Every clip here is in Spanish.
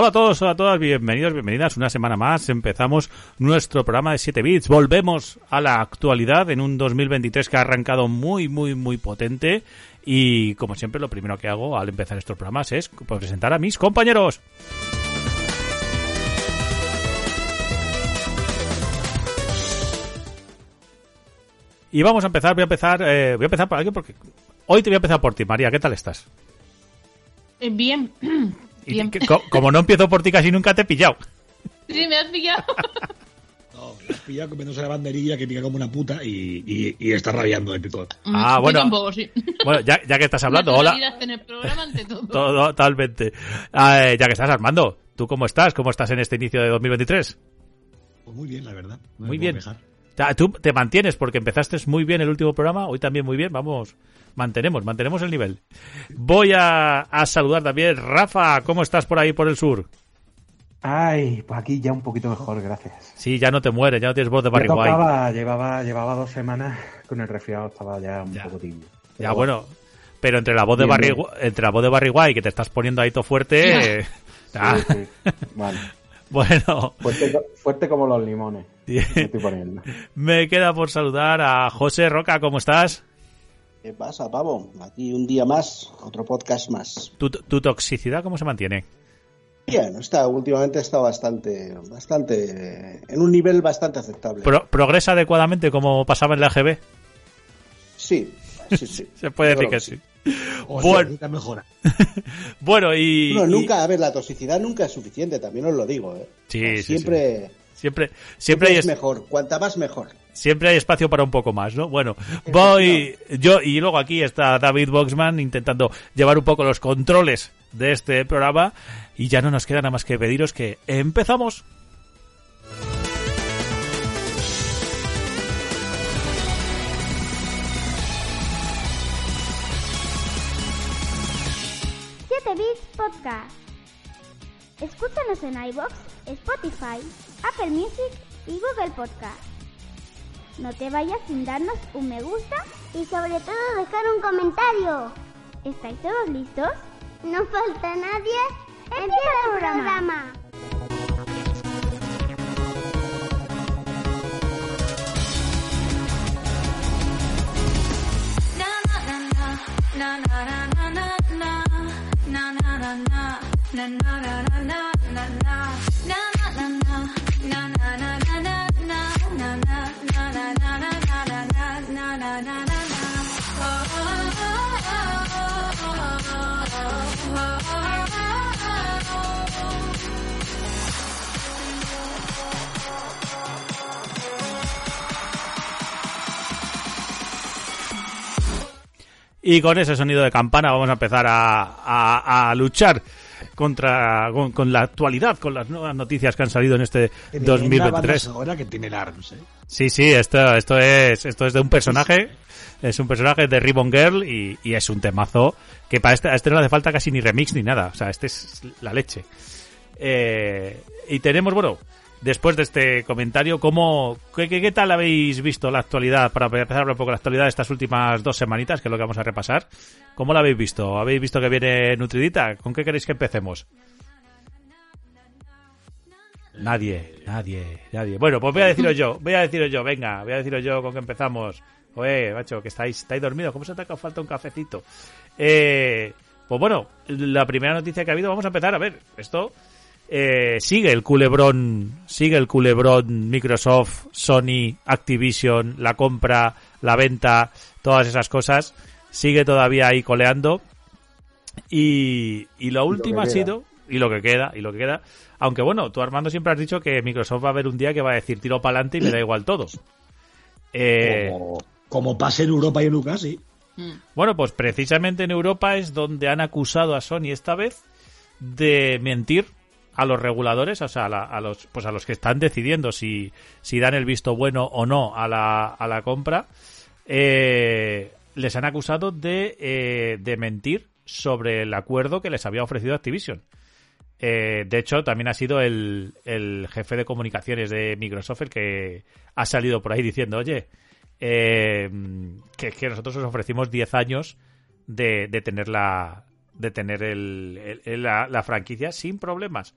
Hola a todos, hola a todas, bienvenidos, bienvenidas. Una semana más empezamos nuestro programa de 7 bits. Volvemos a la actualidad en un 2023 que ha arrancado muy, muy, muy potente. Y como siempre, lo primero que hago al empezar estos programas es presentar a mis compañeros. Y vamos a empezar, voy a empezar, eh, voy a empezar por alguien porque hoy te voy a empezar por ti, María. ¿Qué tal estás? Eh, bien. Y co- como no empiezo por ti, casi nunca te he pillado. Sí, me has pillado. No, me has pillado comiéndose la banderilla que pica como una puta y, y, y está rabiando el picor. Ah, Yo bueno. tampoco, sí. Bueno, ya, ya que estás hablando, hola. Naturalidad en el programa ante todo. Todo- Totalmente. Ah, eh, ya que estás, Armando, ¿tú cómo estás? ¿Cómo estás en este inicio de 2023? Pues muy bien, la verdad. No Muy bien. Tú te mantienes porque empezaste muy bien el último programa, hoy también muy bien, vamos, mantenemos, mantenemos el nivel. Voy a, a saludar también, Rafa, ¿cómo estás por ahí por el sur? Ay, pues aquí ya un poquito mejor, gracias. Sí, ya no te mueres, ya no tienes voz de Barry tocaba, llevaba, llevaba dos semanas con el resfriado, estaba ya un Ya. poco tibio. Ya bueno, pero entre la voz de Barry, bien. entre la voz de Barry White que te estás poniendo ahí todo fuerte, eh, ah, Sí, sí. Vale. bueno, Fuerte, fuerte como los limones. Bien. Me estoy poniendo. me queda por saludar a José Roca, ¿cómo estás? ¿Qué pasa, pavo? Aquí un día más, otro podcast más. ¿Tu, tu toxicidad cómo se mantiene? Bien, está, últimamente está bastante, bastante, en un nivel bastante aceptable. Pro- ¿Progresa adecuadamente como pasaba en la AGB? Sí, sí, sí. Se puede decir que sí. O Bueno. nunca mejora. Bueno, y... Bueno, y- nunca, a ver, la toxicidad nunca es suficiente, también os lo digo, ¿eh? Sí, O sea, sí, siempre, Siempre, siempre, hay es es- mejor, cuanta más mejor. siempre hay espacio para un poco más, ¿no? Bueno, voy yo y luego aquí está David Boxman intentando llevar un poco los controles de este programa y ya no nos queda nada más que pediros que empezamos. Siete Bits Podcast. Escúchanos en iBox, Spotify, Apple Music y Google Podcast. No te vayas sin darnos un me gusta y sobre todo dejar un comentario. ¿Estáis todos listos? No falta nadie. Empieza el programa. Y con ese sonido de campana vamos a empezar a, luchar contra con, con la actualidad, con las nuevas noticias que han salido en este banda 2023. sonora que tiene el ARMS, ¿eh? Sí, sí, esto, esto es esto es de un personaje, es un personaje de Ribbon Girl y, y es un temazo que para este, a este no le hace falta casi ni remix ni nada, o sea, este es la leche. Eh, y tenemos, bueno, después de este comentario, ¿cómo, qué, qué- tal habéis visto la actualidad? Para empezar un poco la actualidad de estas últimas dos semanitas, que es lo que vamos a repasar. ¿Cómo la habéis visto? ¿Habéis visto que viene nutridita? ¿Con qué queréis que empecemos? Nadie, nadie, nadie. Bueno, pues voy a deciros yo, voy a deciros yo, venga, voy a deciros yo con que empezamos. Oye, macho, que estáis, estáis dormidos, ¿cómo se te ha falta un cafecito? Eh, pues bueno, la primera noticia que ha habido, vamos a empezar, a ver, esto eh, sigue el culebrón, sigue el culebrón Microsoft, Sony, Activision, la compra, la venta, todas esas cosas, sigue todavía ahí coleando. Y, y lo último ha sido, y lo que queda, y lo que queda, aunque bueno, tú Armando siempre has dicho que Microsoft va a haber un día que va a decir tiro para adelante y me da igual todo. Eh, Como, como pase en Europa y en UK, sí. Mm. bueno, pues precisamente en Europa es donde han acusado a Sony esta vez de mentir a los reguladores, o sea, a, la- a los, pues a los que están decidiendo si, si dan el visto bueno o no a la, a la compra, eh, les han acusado de, eh, de mentir sobre el acuerdo que les había ofrecido Activision. Eh, de hecho, también ha sido el, el jefe de comunicaciones de Microsoft el que ha salido por ahí diciendo, oye, eh, que, que nosotros os ofrecimos 10 años de, de tener la de tener el, la, la franquicia sin problemas.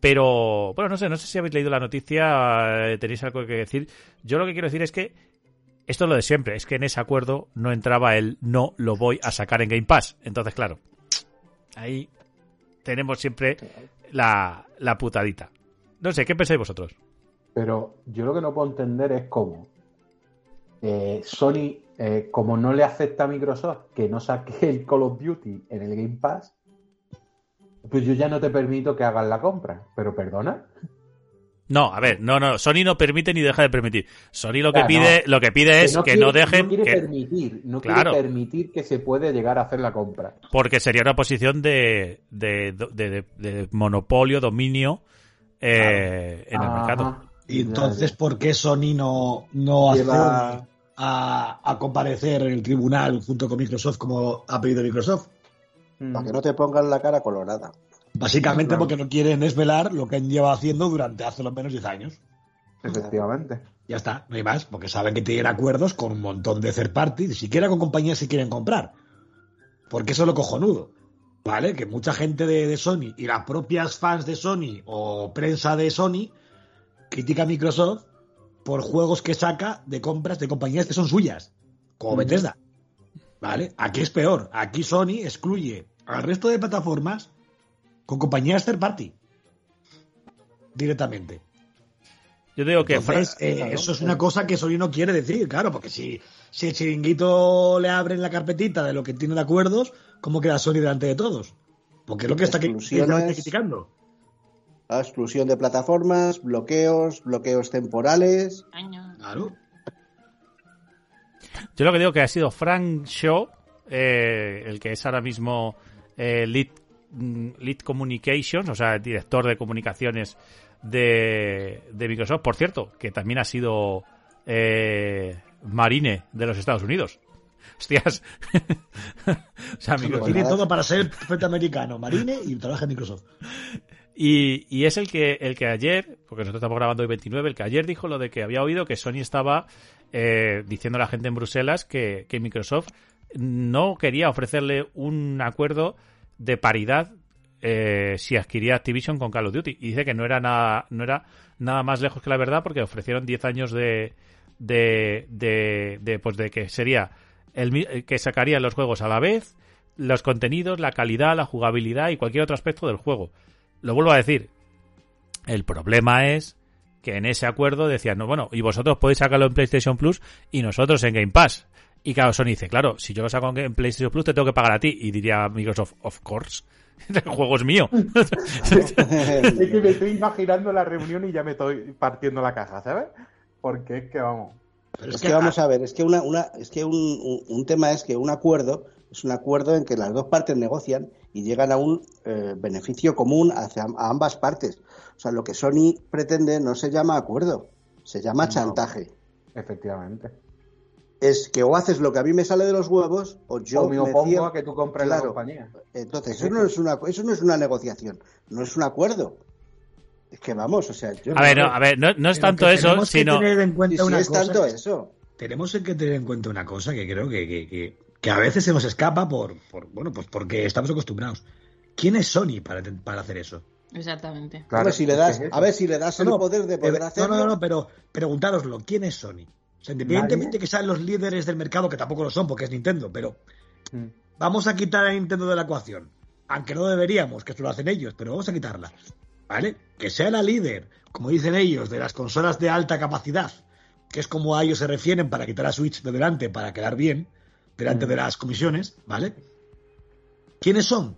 Pero, bueno, no sé, no sé si habéis leído la noticia, eh, tenéis algo que decir. Yo lo que quiero decir es que esto es lo de siempre, es que en ese acuerdo no entraba el no lo voy a sacar en Game Pass. Entonces, claro, ahí tenemos siempre la, la putadita. No sé, ¿qué pensáis vosotros? Pero yo lo que no puedo entender es cómo eh, Sony, eh, como no le afecta a Microsoft que no saque el Call of Duty en el Game Pass, pues yo ya no te permito que hagas la compra. Pero perdona. No, a ver, no, no, Sony no permite ni deja de permitir. Sony lo que Ya, pide, no. lo que pide es que quiere- no dejen, No quiere que- permitir, no Claro. quiere permitir que se puede llegar a hacer la compra. porque sería una posición de, de, de- de- de monopolio, dominio eh, en el Ajá. mercado. Y entonces, ¿por qué Sony no, no Lleva- a, a comparecer en el tribunal junto con Microsoft como ha pedido Microsoft? Mm. Para que no te pongan la cara colorada. Básicamente Claro. porque no quieren desvelar lo que han llevado haciendo durante hace lo menos 10 años. Efectivamente. Ya está, no hay más, porque saben que tienen acuerdos con un montón de third party, ni siquiera con compañías que quieren comprar. Porque eso es lo cojonudo. ¿Vale? Que mucha gente de, de Sony y las propias fans de Sony o prensa de Sony critica a Microsoft por juegos que saca de compras de compañías que son suyas, como. Bethesda. ¿Vale? Aquí es peor. Aquí Sony excluye al resto de plataformas con compañías third party. Directamente. Yo digo que Entonces, eh, claro. eso es una cosa que Sony no quiere decir, claro, porque si, si el chiringuito le abren la carpetita de lo que tiene de acuerdos, ¿cómo queda Sony delante de todos? Porque es lo que está criticando. Exclusión de plataformas, bloqueos, bloqueos temporales. Año. Claro. Yo lo que digo que ha sido Frank Shaw, eh, el que es ahora mismo eh, lead, mm, lead Communications, o sea, el director de comunicaciones de, de Microsoft. Por cierto, que también ha sido eh, Marine de los Estados Unidos. Hostias. o sea, Microsoft- tiene todo para ser perfecto americano, Marine y trabaja en Microsoft. Y, y es el que, el que ayer, porque nosotros estamos grabando hoy 29, el que ayer dijo lo de que había oído que Sony estaba eh, diciendo a la gente en Bruselas que, que Microsoft no quería ofrecerle un acuerdo de paridad eh, si adquiría Activision con Call of Duty. Y dice que no era nada, no era nada más lejos que la verdad porque ofrecieron 10 años de, de, de, de, pues de que sería el, que sacarían los juegos a la vez, los contenidos, la calidad, la jugabilidad y cualquier otro aspecto del juego. Lo vuelvo a decir. El problema es que en ese acuerdo decían, no, bueno, y vosotros podéis sacarlo en PlayStation Plus y nosotros en Game Pass. Y claro, Sony dice, claro, si yo lo saco en PlayStation Plus te tengo que pagar a ti. Y diría Microsoft, of course. El juego es mío. Es que me estoy imaginando la reunión y ya me estoy partiendo la caja, ¿sabes? Porque es que vamos. Pero Es que vamos a ver, es que una, una, es que un, un- un tema es que un acuerdo es un acuerdo en que las dos partes negocian y llegan a un eh, beneficio común hacia a ambas partes. O sea, lo que Sony pretende no se llama acuerdo, se llama No. chantaje. Efectivamente. Es que o haces lo que a mí me sale de los huevos o yo Yo me me opongo cierro- a que tú compres la compañía. Entonces, eso no, es una, eso no es una negociación, no es un acuerdo. Es que vamos, o sea, yo A ver, no, a ver, no, no es tanto que eso, tenemos que sino... tener en cuenta sí, una es cosa. tanto eso. tenemos que tener en cuenta una cosa que creo que, que, que- que a veces se nos escapa por, por bueno pues porque estamos acostumbrados. ¿Quién es Sony para, para hacer eso? Exactamente. a ver si le das, a ver si le das el No, no, poder de poder eh, hacerlo. No, no, no, pero preguntároslo, ¿quién es Sony? O sea, independientemente que sean los líderes del mercado, que tampoco lo son porque es Nintendo, pero Mm. vamos a quitar a Nintendo de la ecuación. Aunque no deberíamos, que esto lo hacen ellos, pero vamos a quitarla. ¿Vale? Que sea la líder, como dicen ellos, de las consolas de alta capacidad, que es como a ellos se refieren para quitar a Switch de delante, para quedar bien, delante Mm. de las comisiones, ¿vale? ¿Quiénes son?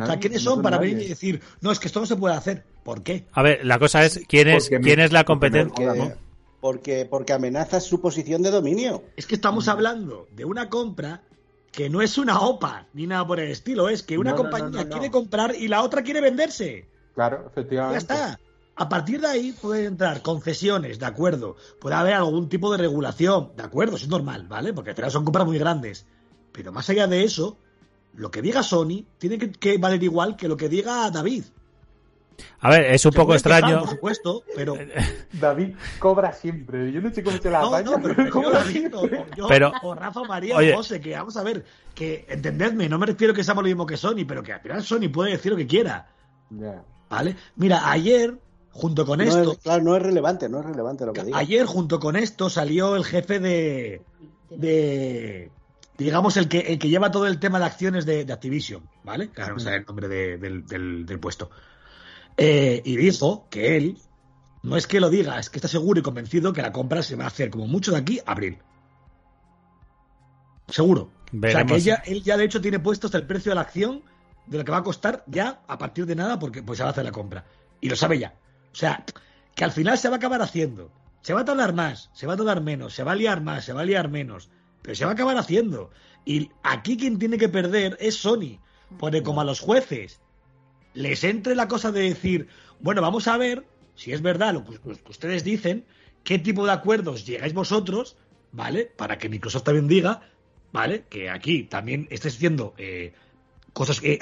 O sea, ¿quiénes son para venir y decir, no, es que esto no se puede hacer? ¿Por qué? A ver, la cosa es, ¿quién es, Porque me- quién es la competencia? porque, porque, porque amenazas su posición de dominio. Es que estamos hablando de una compra que no es una OPA ni nada por el estilo, es que una No, compañía no, no, no. quiere comprar y la otra quiere venderse. Claro, Ya efectivamente. está. A partir de ahí pueden entrar concesiones, de acuerdo. Puede haber algún tipo de regulación, de acuerdo, eso es normal, ¿vale? Porque al final son compras muy grandes. Pero más allá de eso, lo que diga Sony tiene que, que valer igual que lo que diga David. A ver, es un Se poco quejar, extraño. por supuesto, pero David cobra siempre. Yo no sé cómo se la No, no, pero pero yo, cobra David, o- siempre. o yo, Pero- o Rafa o María Oye. o José, que vamos a ver, que entendedme, no me refiero que seamos lo mismo que Sony, pero que al final Sony puede decir lo que quiera, Ya. ¿vale? Mira, ayer, junto con No esto, es, claro, no es relevante, no es relevante lo que diga. ayer junto con esto salió el jefe de, de digamos, el que, el que lleva todo el tema de acciones de, de Activision, ¿vale? Que ahora no sé el nombre de- del, del- del puesto. Eh, y dijo que él, no es que lo diga, es que está seguro y convencido que la compra se va a hacer como mucho de aquí a abril. Seguro. O sea, Veremos. que ella, él ya de hecho tiene puesto hasta el precio de la acción de lo que va a costar ya a partir de nada porque pues se va a hacer la compra. Y lo sabe ya. O sea, que al final se va a acabar haciendo. Se va a tardar más, se va a tardar menos, se va a liar más, se va a liar menos. Pero se va a acabar haciendo. Y aquí quien tiene que perder es Sony. Porque como a los jueces les entre la cosa de decir, bueno, vamos a ver si es verdad lo que, ustedes dicen, qué tipo de acuerdos llegáis vosotros, ¿vale? Para que Microsoft también diga, ¿vale? Que aquí también estés diciendo eh, cosas que,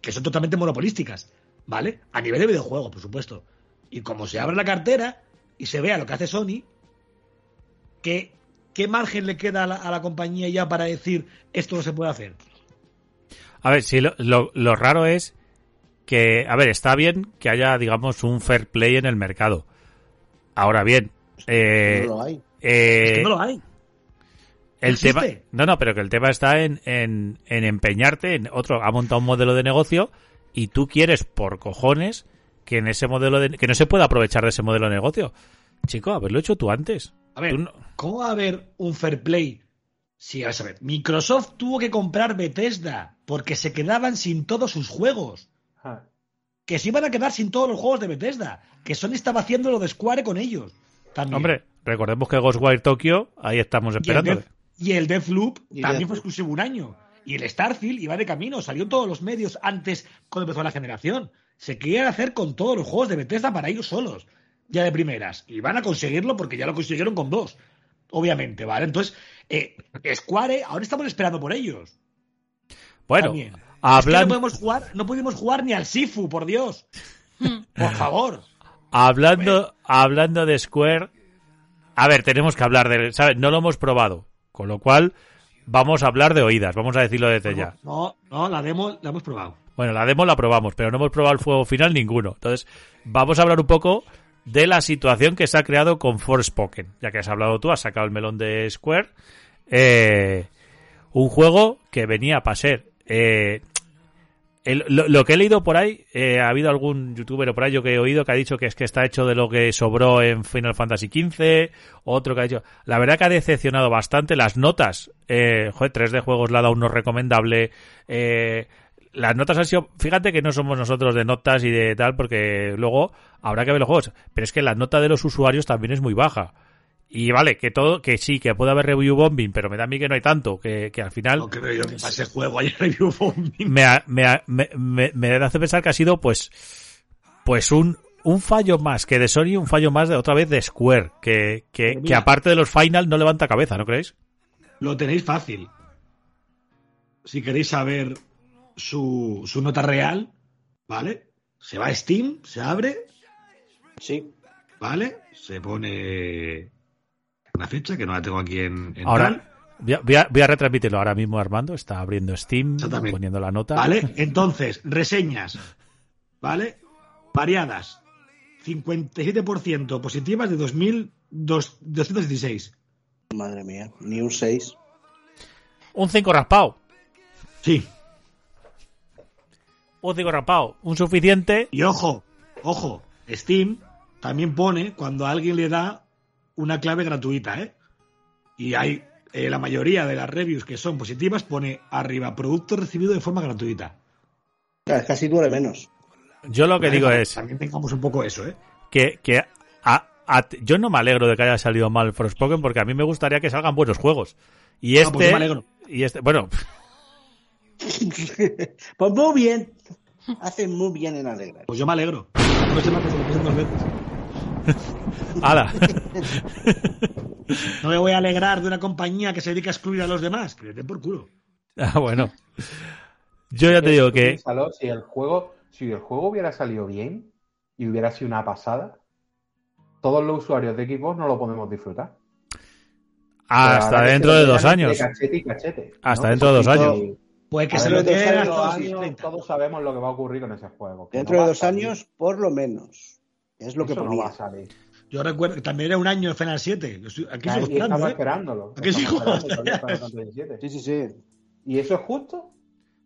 que son totalmente monopolísticas, ¿vale? A nivel de videojuegos, por supuesto. Y como se abre la cartera y se vea lo que hace Sony, ¿qué, qué margen le queda a la, a la compañía ya para decir esto no se puede hacer? A ver, sí, lo, lo- lo raro es que, a ver, está bien que haya, digamos, un fair play en el mercado. Ahora bien, eh, no lo hay. eh, Es que no lo hay. el tema, no, no, pero que el tema está en, en, en empeñarte en otro, ha montado un modelo de negocio y tú quieres por cojones que en ese modelo de, que no se pueda aprovechar de ese modelo de negocio. Chico, haberlo hecho tú antes. A ver, no- ¿cómo va a haber un fair play? Sí, a ver, Microsoft tuvo que comprar Bethesda porque se quedaban sin todos sus juegos. Ah, Que se iban a quedar sin todos los juegos de Bethesda. Que Sony estaba haciendo lo de Square con ellos. También. Hombre, recordemos que Ghostwire Tokyo, ahí estamos esperando. Death- y el Deathloop Y también fue exclusivo un año. Y el Starfield iba de camino, salió en todos los medios antes cuando empezó la generación. Se querían hacer con todos los juegos de Bethesda para ellos solos, ya de primeras. Y van a conseguirlo porque ya lo consiguieron con dos, obviamente, ¿vale? Entonces, eh, Square, ahora estamos esperando por ellos. Bueno, también. Es que no hablando, podemos jugar, no pudimos jugar ni al Sifu, por Dios. Por favor. hablando, hablando de Square, a ver, tenemos que hablar de, ¿sabes? No lo hemos probado, con lo cual vamos a hablar de oídas, vamos a decirlo desde ya. No, no, la demo la hemos probado. Bueno, la demo la probamos, pero no hemos probado el fuego final ninguno. Entonces, vamos a hablar un poco de la situación que se ha creado con Forspoken. Ya que has hablado tú, has sacado el melón de Square. Eh, un juego que venía para ser. eh, lo que he leído por ahí, eh, ha habido algún youtuber o por ahí yo que he oído que ha dicho que es que está hecho de lo que sobró en Final Fantasy XV, otro que ha dicho... La verdad que ha decepcionado bastante las notas. Eh, joder, 3D Juegos le ha dado uno recomendable. Eh, las notas han sido... Fíjate que no somos nosotros de notas y de tal, porque luego habrá que ver los juegos. Pero es que la nota de los usuarios también es muy baja. Y vale, que todo, que sí, que puede haber review bombing, pero me da a mí que no hay tanto, que, que al final No creo yo que pase juego ayer review bombing. me, me, me, me, hace pensar que ha sido pues pues un, un fallo más que de Sony, un fallo más de otra vez de Square, que, que, que aparte de los final no levanta cabeza, ¿no creéis? Lo tenéis fácil. Si queréis saber su, su nota real, ¿vale? Se va a Steam, se abre, Sí. ¿vale? Se pone una fecha que no la tengo aquí en, en Ahora tal, voy a, voy a- voy a retransmitirlo ahora mismo Armando, está abriendo Steam, poniendo la nota. ¿vale? Entonces, reseñas, ¿vale? Variadas. 57% positivas de 2.216. Madre mía, ni un 6. Un 5 raspado, Sí. Un 5 raspado, un suficiente. Y ojo, ojo, Steam también pone cuando a alguien le da una clave gratuita, ¿eh? Y hay eh, la mayoría de las reviews que son positivas pone arriba producto recibido de forma gratuita. Claro, casi duele menos. Yo lo que digo es También tengamos un poco eso, ¿eh? que, que a- a- yo no me alegro de que haya salido mal Forspoken porque a mí me gustaría que salgan buenos juegos. Y No, pues yo este, me alegro. y este, bueno, pues muy bien. Hacen muy bien en alegrar. Pues yo me alegro. No sé más que se lo piensen dos veces. ala. No me voy a alegrar de una compañía que se dedica a excluir a los demás. Que le den por culo. Ah, bueno. Yo ya te digo que si el juego, si el juego hubiera salido bien y hubiera sido una pasada, todos los usuarios de Xbox no lo podemos disfrutar. Hasta dentro de dos años. de Cachete y cachete, Hasta ¿no? dentro de dos Y años. Pues que a se ver, lo dentro de queden dos hasta años 30. todos sabemos lo que va a ocurrir con ese juego. Dentro no de dos salir. años, por lo menos. Es lo que Eso no ponía. va a salir. Yo recuerdo que también era un año en Final 7. Yo estoy- Aquí Y sigo esperando, estamos ¿eh? esperándolo. Aquí sigo Estamos esperando esperando. todavía para el 17. Sí, sí, sí. ¿Y eso es justo?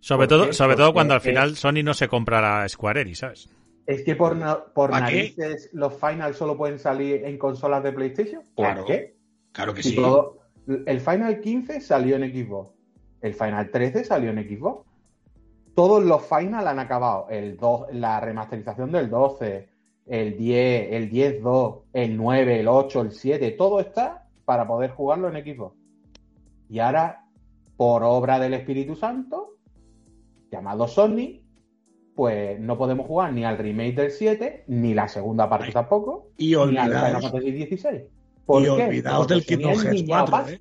Sobre ¿Por todo, qué? sobre todo Porque cuando al es- final Sony no se comprara Square Enix, ¿sabes? Es que por, por ¿Para qué? narices los finals solo pueden salir en consolas de PlayStation. ¿Por Claro. qué? Claro que Si sí. todo- el Final 15 salió en Xbox. El Final 13 salió en Xbox. Todos los Final han acabado. El 2, la remasterización del 12, el 10, el 10-2, el 9, el 8, el 7. Todo está para poder jugarlo en Xbox. Y ahora, por obra del Espíritu Santo, llamado Sony, pues no podemos jugar ni al remake del 7, ni la segunda parte Ay. tampoco, Y ni al Final Fantasy 16. ¿Por Y qué? olvidaos Porque del Kingdom Hearts enviado 4, ¿eh?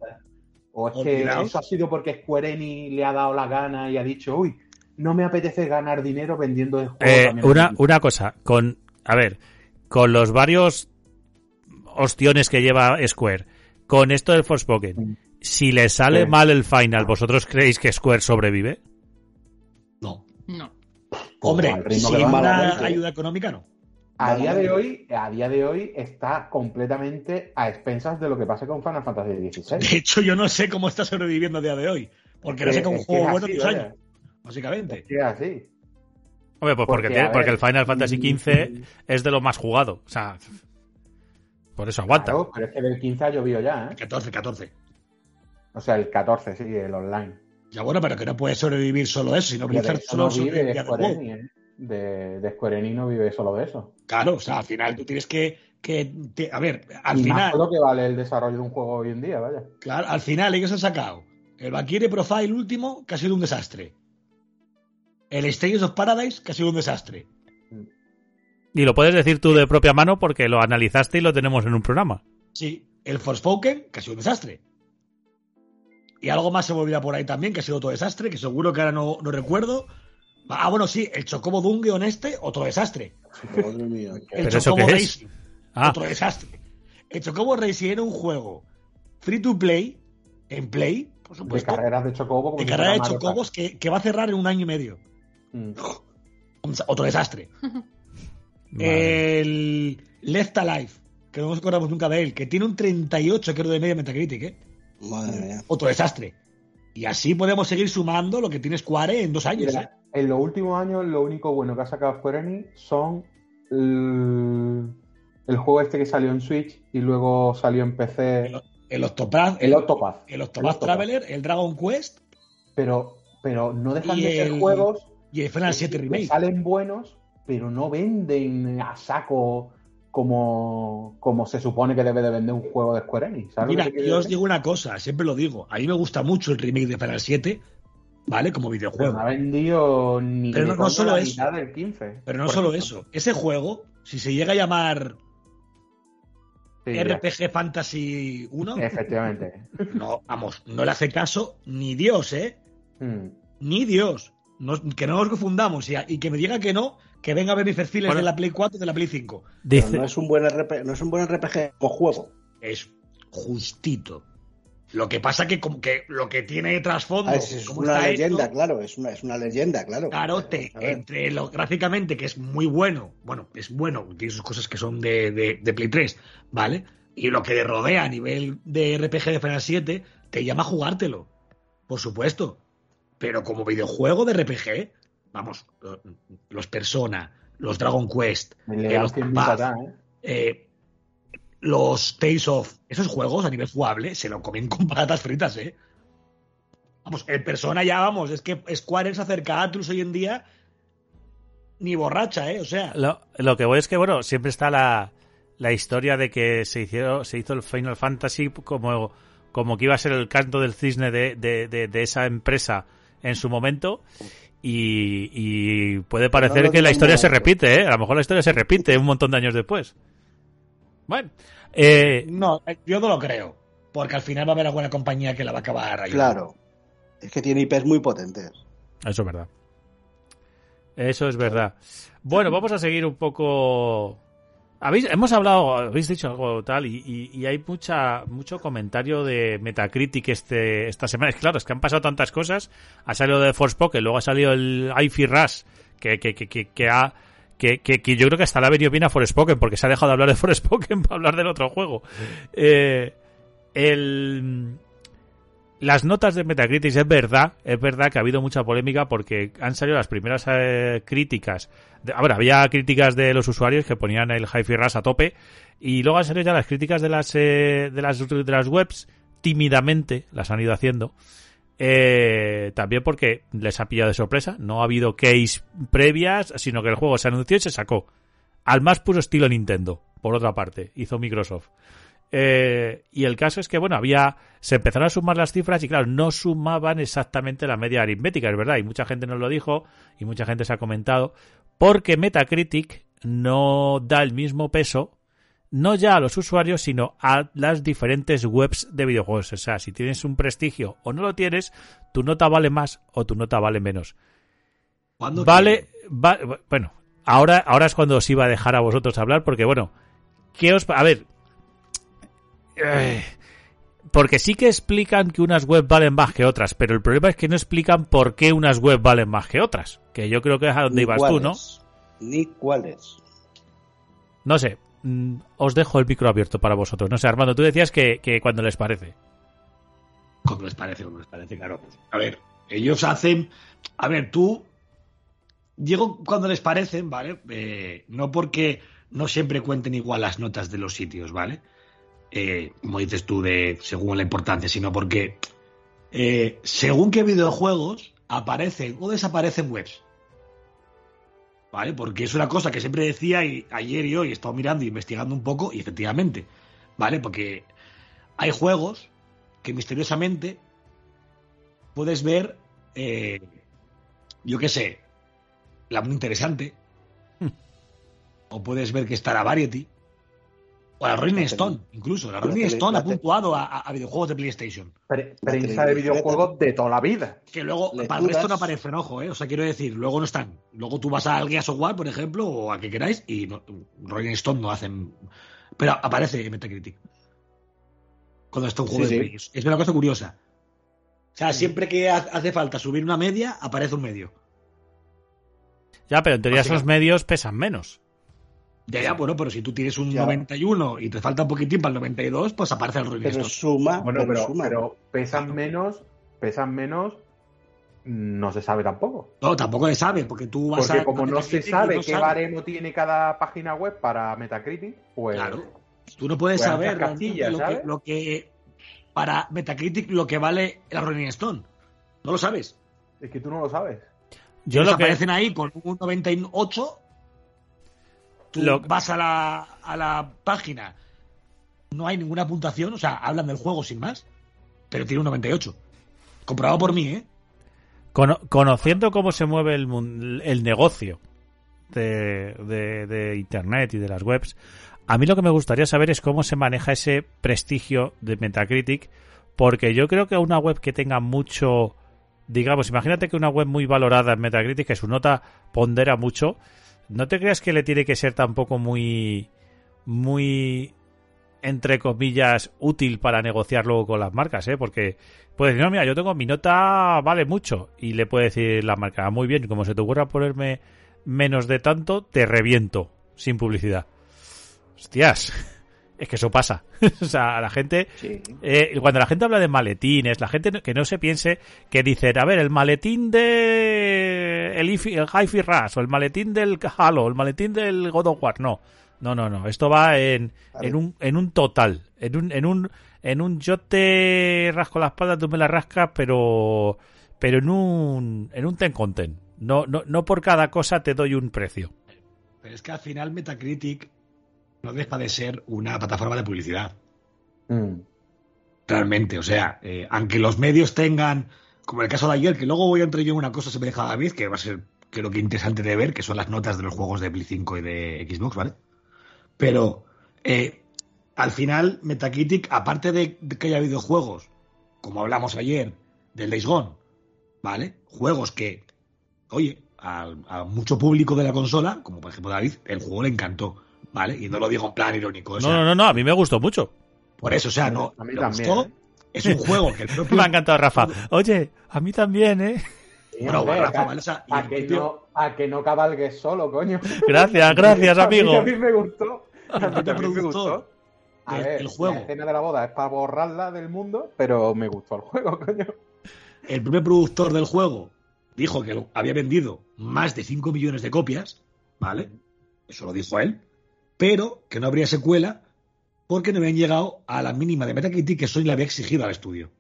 O es que eso ha sido porque Square Enix le ha dado la gana y ha dicho, uy, no me apetece ganar dinero vendiendo el juego. Eh, una, aquí". una cosa, con, a ver, con los varios ostiones que lleva Square, con esto del Forspoken, Mm. si le sale Sí. mal el final, ¿vosotros creéis que Square sobrevive? No. No. Hombre, al ritmo si que va, una malamente. ayuda económica, no. A día de hoy, a día de hoy está completamente a expensas de lo que pase con Final Fantasy XVI. De hecho, yo no sé cómo está sobreviviendo a día de hoy. Porque no que- un que juego bueno tus años. Básicamente. Es que así. Hombre, pues porque, Porque, tiene- porque el Final Fantasy mm, XV es de lo más jugado. O sea, por eso aguanta. Claro, pero es que del 15 ha llovido ya, ¿eh? 14, 14. O sea, el 14, sí, el online. Ya bueno, pero que no puede sobrevivir solo eso, sino eso solo no vive de sobrevive De, de Square Enix no vive solo de eso. Claro, o sea, al final tú tienes que. que te- a ver, al y más final. por lo que vale el desarrollo de un juego hoy en día, vaya. Claro, al final ellos han sacado el Valkyrie Profile último, que ha sido un desastre. El Stages of Paradise, que ha sido un desastre. Y lo puedes decir tú de propia mano porque lo analizaste y lo tenemos en un programa. Sí, el Forspoken, que ha sido un desastre. Y algo más se moverá por ahí también, que ha sido otro desastre, que seguro que ahora no, no recuerdo. Ah, bueno, sí, el Chocobo Dungeon este, otro desastre. Madre mía. El ¿Pero eso Chocobo es? Racing, Ah, otro desastre. El Chocobo Racing era un juego free to play, en play, por De supuesto, carreras de chocobo. como de si carrera de chocobos que, que va a cerrar en un año y medio. Mm. Otro desastre. El Left Alive, que no nos acordamos nunca de él, que tiene un 38 creo de media Metacritic, ¿eh? Madre mía. Otro desastre. Y así podemos seguir sumando lo que tiene Square en dos años. ¿eh? En los últimos años, lo único bueno que ha sacado Square Enix son el, el juego este que salió en Switch y luego salió en PC, El el Octopath. el Octopath El Octopath. Traveler, el Dragon Quest Pero, pero no dejan de ser juegos y el Final 7 que Remake. salen buenos, pero no venden a saco como, como se supone que debe de vender un juego de Square Enix. ¿sabes lo Mira, yo os digo una cosa, siempre lo digo. A mí me gusta mucho el remake de Final 7, ¿vale? Como Pero videojuego. no ha vendido ni Pero no- no solo la eso. mitad del 15. Pero no por solo ejemplo. eso. Ese juego, si se llega a llamar Sí, ya. RPG Fantasy 1, Efectivamente. no, vamos, no le hace caso ni Dios, ¿eh? Mm. Ni Dios. No- que no nos confundamos y, y que me diga que no, que venga a ver mis perfiles Bueno. de la Play 4 y de la Play 5. Pero Dice, no es un buen RP, no es un buen RPG o juego. Es justito. Lo que pasa que como que lo que tiene trasfondo, Ah, es, es como una leyenda, claro, es una, es una leyenda, claro. Claro, te- entre lo gráficamente, que es muy bueno, bueno, es bueno, tiene sus cosas que son de, de- de Play 3, ¿vale? Y lo que le rodea a nivel de RPG de Final 7, te llama a jugártelo, por supuesto. Pero como videojuego de RPG, vamos, lo- los Persona, los Dragon Quest, eh, los patas, ¿eh? eh, los Tales of, esos juegos a nivel jugable se lo comen con patatas fritas, ¿eh? Vamos, el Persona ya, vamos, es que Square se acerca a Atlus hoy en día ni borracha, ¿eh? O sea, lo, lo que voy es que, bueno, siempre está la, la historia de que se, hicieron, se hizo el Final Fantasy como, como que iba a ser el canto del cisne de, de, de- de esa empresa en su momento. Y, y puede parecer que la historia se repite, ¿eh? A lo mejor la historia se repite un montón de años después. Bueno, eh, no, yo no lo creo. Porque al final va a haber alguna compañía que la va a acabar ayudando. Claro. Es que tiene IPs muy potentes. Eso es verdad. Eso es verdad. Bueno, vamos a seguir un poco. Habéis, hemos hablado, habéis dicho algo tal, y, y- y hay mucha, mucho comentario de Metacritic este, esta semana. Es claro, es que han pasado tantas cosas. Ha salido de Forspoken, luego ha salido el IFI Rush, que, que, que, que, que ha. Que, que, que yo creo que hasta le ha venido bien a Forspoken, porque se ha dejado de hablar de Forspoken para hablar del otro juego. Eh, el, las notas de Metacritic es verdad, es verdad que ha habido mucha polémica porque han salido las primeras eh, críticas. De, a ver, había críticas de los usuarios que ponían el Hi-Fi Rush a tope y luego han salido ya las críticas de las eh, de las de las webs tímidamente las han ido haciendo. Eh, también porque les ha pillado de sorpresa, no ha habido case previas, sino que el juego se anunció y se sacó. Al más puro estilo Nintendo, por otra parte, hizo Microsoft. Eh, y el caso es que, bueno, había. Se empezaron a sumar las cifras y, claro, no sumaban exactamente la media aritmética, es verdad. Y mucha gente nos lo dijo y mucha gente se ha comentado. Porque Metacritic no da el mismo peso, no ya a los usuarios, sino a las diferentes webs de videojuegos. O sea, si tienes un prestigio o no lo tienes, tu nota vale más o tu nota vale menos. ¿Cuándo Vale, va- bueno, ahora, ahora es cuando os iba a dejar a vosotros hablar, porque bueno, ¿qué os... A ver, eh, porque sí que explican que unas webs valen más que otras, pero el problema es que no explican por qué unas webs valen más que otras, que yo creo que es a donde Ni ibas tú, ¿no? Ni cuáles. No sé, mm, os dejo el micro abierto para vosotros. No sé, Armando, tú decías que, que cuando les parece. Cuando les parece, cuando les parece, claro. A ver, ellos hacen. A ver, tú. Digo cuando les parecen, ¿vale? Eh, no porque no siempre cuenten igual las notas de los sitios, ¿vale? Eh, como dices tú, de según la importancia, sino porque eh, según qué videojuegos aparecen o desaparecen webs. ¿Vale? Porque es una cosa que siempre decía y ayer y hoy he estado mirando e investigando un poco y efectivamente, ¿vale? Porque hay juegos que misteriosamente puedes ver, eh, yo qué sé, la muy interesante, Hmm. o puedes ver que está la Variety, o la Rolling Stone, incluso. La Rolling Stone ha puntuado a, a- a videojuegos de PlayStation. Pre- prensa de videojuegos de toda la vida. Que luego, para el resto no aparecen, ojo, ¿eh? O sea, quiero decir, luego no están. Luego tú vas al Gears of War, por ejemplo, o a que queráis, y no, Rolling Stone no hacen. Pero aparece en Metacritic. Cuando está un juego Sí, de sí. Es una cosa curiosa. O sea, siempre que ha- hace falta subir una media, aparece un medio. Ya, pero en teoría esos medios pesan menos. Ya, ya, bueno, pero si tú tienes un Ya. 91 y te falta un poquitín para el 92, pues aparece el Rolling Pero Stone. suma, Bueno, pero, pero, suma. pero pesan menos, pesan menos, no se sabe tampoco. No, tampoco se sabe, porque tú vas Porque a. como a no se sabe no qué sabes. baremo tiene cada página web para Metacritic, pues Claro. Tú no puedes Pues saber castillas, lo, que, ¿sabes? lo que- para Metacritic lo que vale la Rolling Stone. No lo sabes. es que tú no lo sabes. Yo Ellos lo que... aparecen ahí con un 98. Tú Lo- vas a la, a la página, no hay ninguna puntuación, o sea, hablan del juego sin más, pero tiene un 98. Comprobado por mí, ¿eh? Cono- conociendo cómo se mueve el, el negocio de, de- de Internet y de las webs, a mí lo que me gustaría saber es cómo se maneja ese prestigio de Metacritic, porque yo creo que una web que tenga mucho, digamos, imagínate que una web muy valorada en Metacritic, que su nota pondera mucho, no te creas que le tiene que ser tampoco muy, muy, entre comillas, útil para negociar luego con las marcas, ¿eh? Porque puede decir, no, mira, yo tengo mi nota, vale mucho. Y le puede decir la marca, "Ah, muy bien, como se te ocurra ponerme menos de tanto, te reviento, sin publicidad. Hostias, es que eso pasa. o sea, la gente, Sí. eh, cuando la gente habla de maletines, la gente que no se piense que dicen, a ver, el maletín de el, Ifi- el Hi-Fi Rush, o el maletín del Halo, o el maletín del God of War. No, no, no, no. Esto va en, en un, en un total, en un, en un, en un yo te rasco la espalda, tú me la rascas, pero, pero en un, en un ten content. No, no, no por cada cosa te doy un precio. Pero es que al final Metacritic no deja de ser una plataforma de publicidad. Mm. Realmente, o sea, eh, aunque los medios tengan, como el caso de ayer, que luego voy a entrar yo en una cosa, se me deja David, que va a ser, creo que interesante de ver, que son las notas de los juegos de Play 5 y de Xbox, ¿vale? Pero, eh, al final, Metacritic, aparte de, que haya videojuegos, como hablamos ayer, del Days Gone, ¿vale? Juegos que, oye, al- a, mucho público de la consola, como por ejemplo David, el juego le encantó, ¿vale? Y no lo digo en plan irónico. o sea, No, no, no, no, a mí me gustó mucho. Por eso, o sea, no. A mí también, gustó. ¿eh? Es un juego que el propio. Me ha encantado Rafa. Oye, a mí también, ¿eh? Bueno, hombre, Rafa, a- vale, o sea, a, que no, a que no cabalgues solo, coño. Gracias, gracias, A mí- amigo. A mí me gustó. A mí propio también me productor gustó. A del- ver, del juego. la escena de la boda es para borrarla del mundo, pero me gustó el juego, coño. el primer productor del juego dijo que había vendido más de 5 millones de copias, ¿vale? Eso lo dijo él, pero que no habría secuela porque no habían llegado a la mínima de Metacritic que Sony le había exigido al estudio.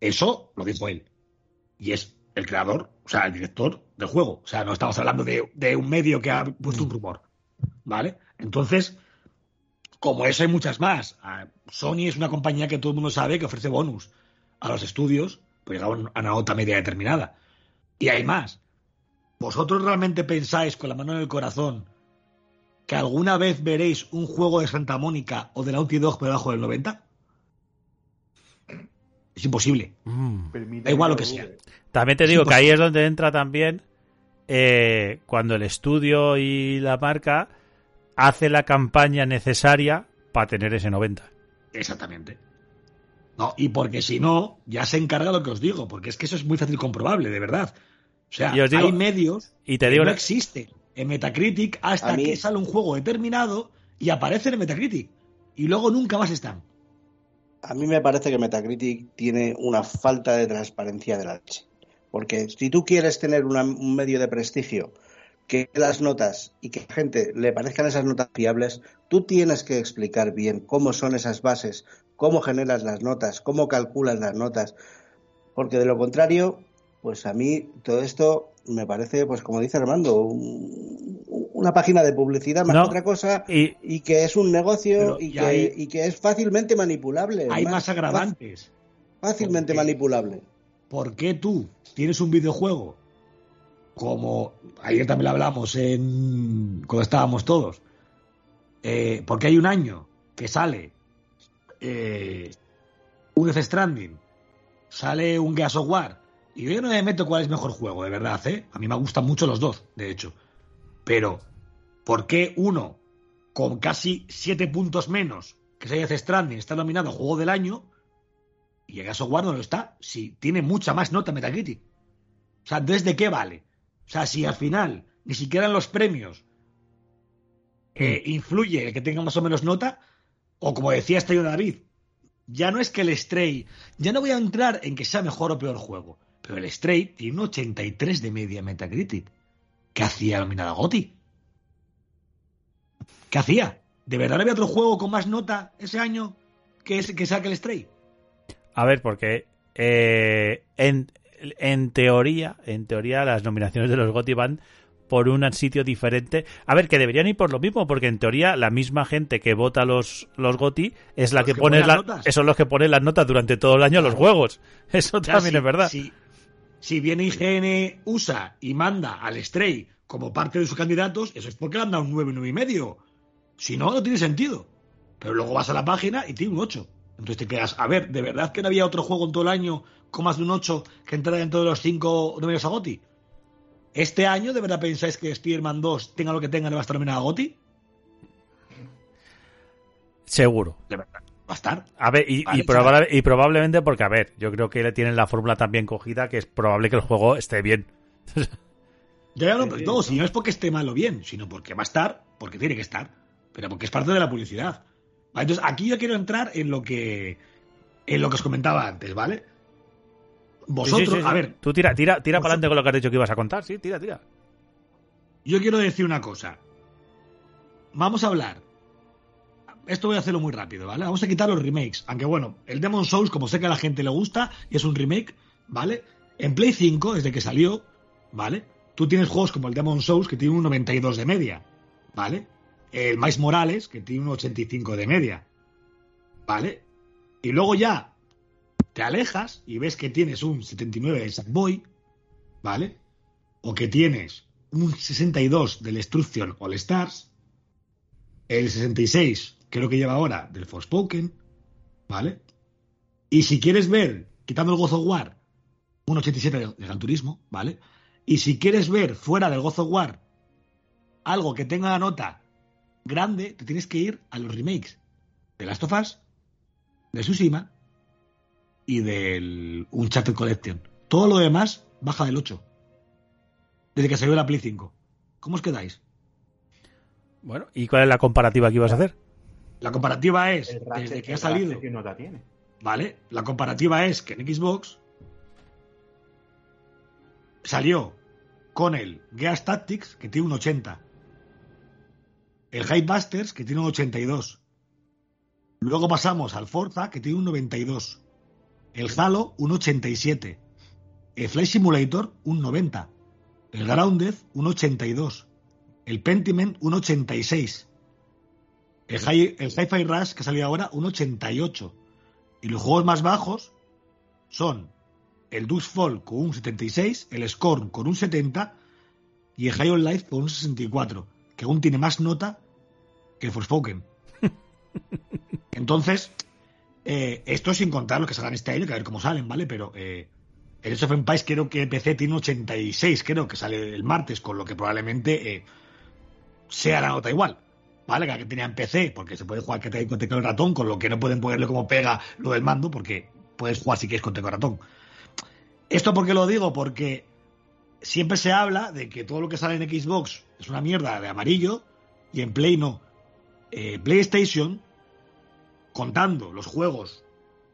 Eso lo dijo él. Y es el creador, o sea, el director del juego. O sea, no estamos hablando de, un medio que ha puesto un rumor, ¿vale? Entonces, como eso hay muchas más. Sony es una compañía que todo el mundo sabe que ofrece bonus a los estudios, pues llegaban a una nota media determinada. Y hay más. ¿Vosotros realmente pensáis con la mano en el corazón que alguna vez veréis un juego de Santa Mónica o de Naughty Dog por debajo del 90? Es imposible. Mm. Da igual lo que que sea. También te digo que ahí es donde entra también eh, cuando el estudio y la marca hace la campaña necesaria para tener ese 90. Exactamente. No, y porque si no, ya se encarga lo que os digo, porque es que eso es muy fácil comprobable, de verdad. O sea, Y os digo- hay medios Y te que digo, no existen en Metacritic hasta mí- que sale un juego determinado y aparecen en Metacritic. Y luego nunca más están. A mí me parece que Metacritic tiene una falta de transparencia de la leche. Porque si tú quieres tener una- un medio de prestigio que las notas y que a la gente le parezcan esas notas fiables, tú tienes que explicar bien cómo son esas bases, cómo generas las notas, cómo calculas las notas. Porque de lo contrario, pues a mí todo esto me parece, pues como dice Armando, un- una página de publicidad más No. que otra cosa y, y que es un negocio y que, hay- y que es fácilmente manipulable. Hay más agravantes. Fácilmente manipulable. ¿Por qué tú tienes un videojuego como ayer también lo hablamos en cuando estábamos todos? Eh, porque hay un año que sale eh, un Death Stranding, sale un Gears of War, y yo no me meto cuál es mejor juego, de verdad, ¿eh? A mí me gustan mucho los dos, de hecho. Pero, ¿por qué uno con casi siete puntos menos que Death Stranding está nominado Juego del Año y el of War no lo está? Si tiene mucha más nota Metacritic. O sea, ¿desde qué vale? O sea, si al final ni siquiera en los premios eh, influye el que tenga más o menos nota, o como decía este David, ya no es que el Stray, ya no voy a entrar en que sea mejor o peor juego, pero el Stray tiene un 83 de media Metacritic. ¿Qué hacía nominada Goti? ¿Qué hacía? ¿De verdad había otro juego con más nota ese año que, es, que saque el Stray? a ver, porque eh, en, en teoría, en teoría las nominaciones de los GOTY van por un sitio diferente. A ver, que deberían ir por lo mismo, porque en teoría la misma gente que vota los, los GOTY es la Los que, que pone la- las notas. son los que ponen las notas durante todo el año a los juegos. Eso también es verdad. Si, si viene IGN USA y manda al Stray como parte de sus candidatos, eso es porque le han dado un 9, 9 y medio. Si no, no tiene sentido. Pero luego vas a la página y tiene un 8. Entonces te quedas, a ver, ¿de verdad que no había otro juego en todo el año con más de un 8 que entrara en todos los 5 nominados a GOTY? ¿Este año de verdad pensáis que Spider-Man 2, tenga lo que tenga, le va a estar nominado a GOTY? Seguro. De verdad, va a estar. A ver, y, Vale, y, probable- y probablemente porque, a ver, yo creo que le tienen la fórmula tan bien cogida que es probable que el juego esté bien. Ya, ya no, pero no, si no es porque esté mal o bien, sino porque va a estar, porque tiene que estar, pero porque es parte de la publicidad. Vale, Entonces, aquí yo quiero entrar en lo que en lo que os comentaba antes, ¿vale? Vosotros, Sí, sí, sí, sí. a ver, Tú tira, tira, tira para adelante con lo que has dicho que ibas a contar, sí, tira, tira. yo quiero decir una cosa. Vamos a hablar. Esto voy a hacerlo muy rápido, ¿vale? Vamos a quitar los remakes. Aunque bueno, el Demon Souls, como sé que a la gente le gusta, y es un remake, ¿vale? En Play 5, desde que salió, ¿vale? Tú tienes juegos como el Demon Souls que tiene un 92 de media, ¿vale? El Miles Morales, que tiene un 85 de media, ¿vale? Y luego ya te alejas y ves que tienes un 79 de Sackboy, ¿vale? O que tienes un 62 del Destruction All Stars, el 66 creo que lleva ahora del Forspoken, ¿vale? Y si quieres ver, quitando el God of War, un 87 de, Gran Turismo, ¿vale? Y si quieres ver fuera del God of War algo que tenga la nota grande, te tienes que ir a los remakes de Last of Us, de Tsushima y del Uncharted Collection. Todo lo demás baja del 8. Desde que salió la Play 5. ¿Cómo os quedáis? Bueno, ¿y cuál es la comparativa que ibas a hacer? La comparativa es, El Ratchet- desde que ha salido, ¿qué nota tiene? ¿vale? La comparativa es que en Xbox salió con el Gears Tactics, que tiene un 80. El Busters, que tiene un 82. Luego pasamos al Forza, que tiene un 92. El Halo, un 87. El Flight Simulator, un 90. El Grounded, un 82. El Pentiment, un 86. El, Hi- el Hi-Fi Rush, que salió ahora, un 88. Y los juegos más bajos son el Dux Fall con un 76, el Scorn con un 70 y el High on Life con un 64, que aún tiene más nota que el Forspoken. Entonces, eh, esto sin contar lo que salgan este año, que a ver cómo salen, ¿vale? Pero eh, el Age of Empires creo que PC tiene un 86, creo que sale el martes, con lo que probablemente eh, sea la nota igual. ¿Vale? Que la que tenía en PC, porque se puede jugar que te con teclado ratón, con lo que no pueden ponerle como pega lo del mando, porque puedes jugar si quieres con teclado ratón. ¿Esto por qué lo digo? Porque siempre se habla de que todo lo que sale en Xbox es una mierda de amarillo y en Play no. Eh, PlayStation, contando los juegos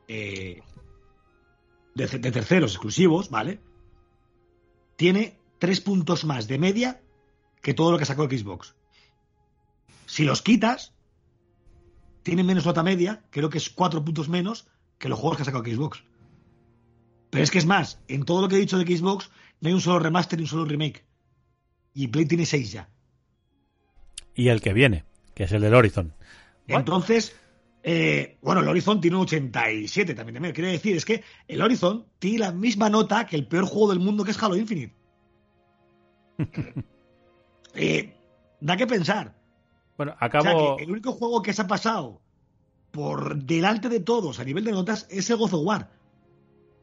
eh, de, de terceros exclusivos, ¿vale? Tiene tres puntos más de media que todo lo que sacó Xbox. Si los quitas, tiene menos nota media, creo que es cuatro puntos menos que los juegos que ha sacado Xbox. Pero es que es más, en todo lo que he dicho de Xbox, no hay un solo remaster y un solo remake. Y Play tiene seis ya. Y el que viene, que es el del Horizon. Entonces, eh, bueno, el Horizon tiene un 87 también. también. Quiero decir, es que el Horizon tiene la misma nota que el peor juego del mundo que es Halo Infinite. Eh, da que pensar. Bueno, O sea, acabo... que el único juego que se ha pasado por delante de todos a nivel de notas es el God of War.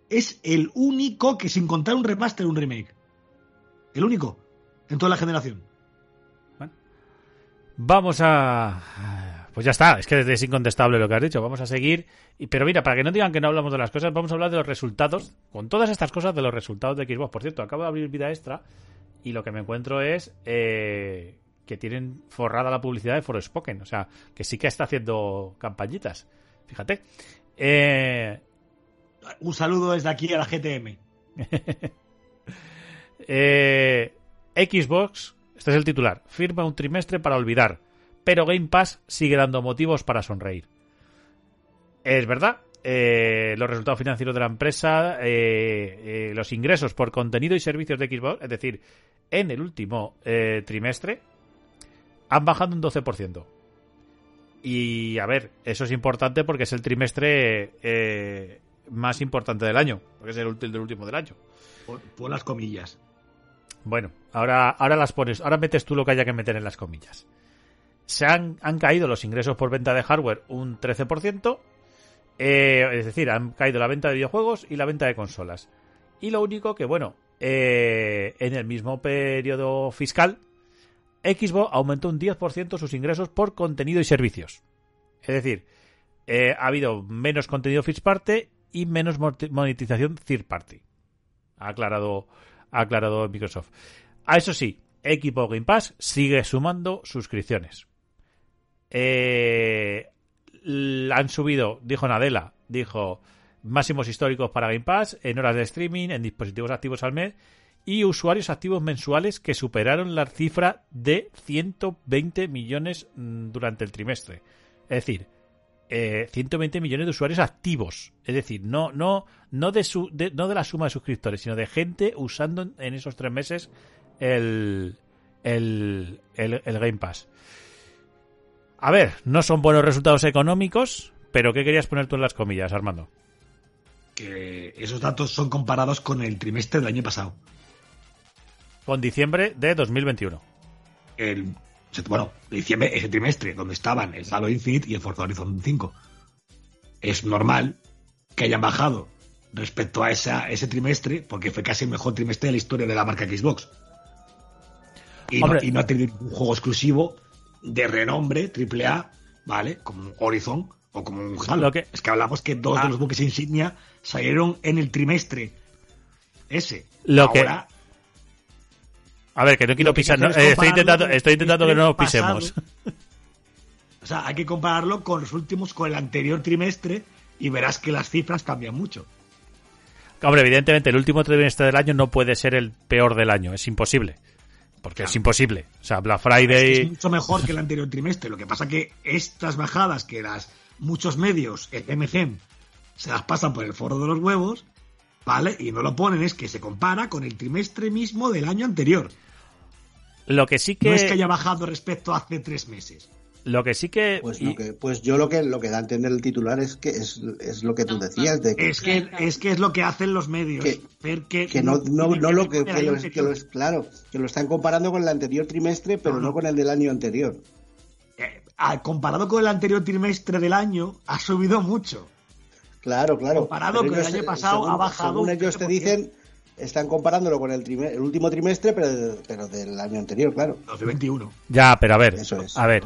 Es el único que sin contar un remaster un remake. El único en toda la generación. Vamos a... Pues ya está, es que es incontestable lo que has dicho. Vamos a seguir. Pero mira, para que no digan que no hablamos de las cosas, vamos a hablar de los resultados. Con todas estas cosas de los resultados de Xbox. Por cierto, acabo de abrir vida extra y lo que me encuentro es eh, que tienen forrada la publicidad de Forspoken. O sea, que sí que está haciendo campañitas. Fíjate. Eh, Un saludo desde aquí a la GTM. Eh, Xbox, este es el titular, firma un trimestre para olvidar, pero Game Pass sigue dando motivos para sonreír. Es verdad, eh, los resultados financieros de la empresa, eh, eh, los ingresos por contenido y servicios de Xbox, es decir, en el último trimestre, han bajado un 12%. Y a ver, eso es importante porque es el trimestre eh, más importante del año, porque es el, del último del año. Pon, pon las comillas. Bueno, ahora, ahora las pones, ahora metes tú lo que haya que meter en las comillas. Se han, han caído los ingresos por venta de hardware un 13%, eh, es decir, han caído la venta de videojuegos y la venta de consolas. Y lo único que, bueno, eh, en el mismo periodo fiscal, Xbox aumentó un 10% sus ingresos por contenido y servicios. Es decir, eh, ha habido menos contenido first party y menos monetización third party. Ha aclarado, ha aclarado Microsoft. A eso sí, Xbox Game Pass sigue sumando suscripciones. Eh, han subido, dijo Nadella, dijo máximos históricos para Game Pass en horas de streaming, en dispositivos activos al mes y usuarios activos mensuales que superaron la cifra de 120 millones mm, durante el trimestre. Es decir, eh, 120 millones de usuarios activos. Es decir, no, no, no, de su, no de la suma de suscriptores, sino de gente usando en, en esos tres meses el, el, el, el Game Pass. A ver, no son buenos resultados económicos, pero ¿qué querías poner tú en las comillas, Armando? Que esos datos son comparados con el trimestre del año pasado. Con diciembre de 2021. El, bueno, diciembre, ese trimestre, donde estaban el Halo Infinite y el Forza Horizon 5. Es normal que hayan bajado respecto a esa, ese trimestre, porque fue casi el mejor trimestre de la historia de la marca Xbox. Y, no, Hombre. y no ha tenido un juego exclusivo de renombre, AAA, ¿vale? Como un Horizon o como un Halo. Lo que- Es que hablamos que dos Ah. de los buques insignia salieron en el trimestre ese. Lo que- Ahora, A ver, que no quiero pisar. no, es eh, estoy intentando, estoy que no nos pisemos. O sea, hay que compararlo con los últimos, con el anterior trimestre y verás que las cifras cambian mucho. Hombre, evidentemente el último trimestre del año no puede ser el peor del año, es imposible. Porque es imposible. O sea, Black Es, Friday. mucho mejor que el anterior trimestre. Lo que pasa que estas bajadas que las muchos medios, el MCM, se las pasan por el foro de los huevos, ¿vale? Y no lo ponen, es que se compara con el trimestre mismo del año anterior. Lo que sí que. No es que haya bajado respecto a hace tres meses. Lo que sí que. Pues, y- lo que, pues yo lo que, lo que da a entender el titular es que es, es lo que tú decías, de que, Es que, es que es lo que hacen los medios. Que- ver que, que no, no, no lo que, que lo, que lo es- claro, que lo están comparando con el anterior trimestre, pero No, con el del año anterior. Eh, comparado con el anterior trimestre del año, ha subido mucho. Claro, claro. Comparado Pero con el año pasado, según- ha bajado Según ellos te 13%. dicen, están comparándolo con el, trime- el último trimestre, pero, pero del año anterior, claro. 2021. Ya, pero a ver. Eso es. A ver.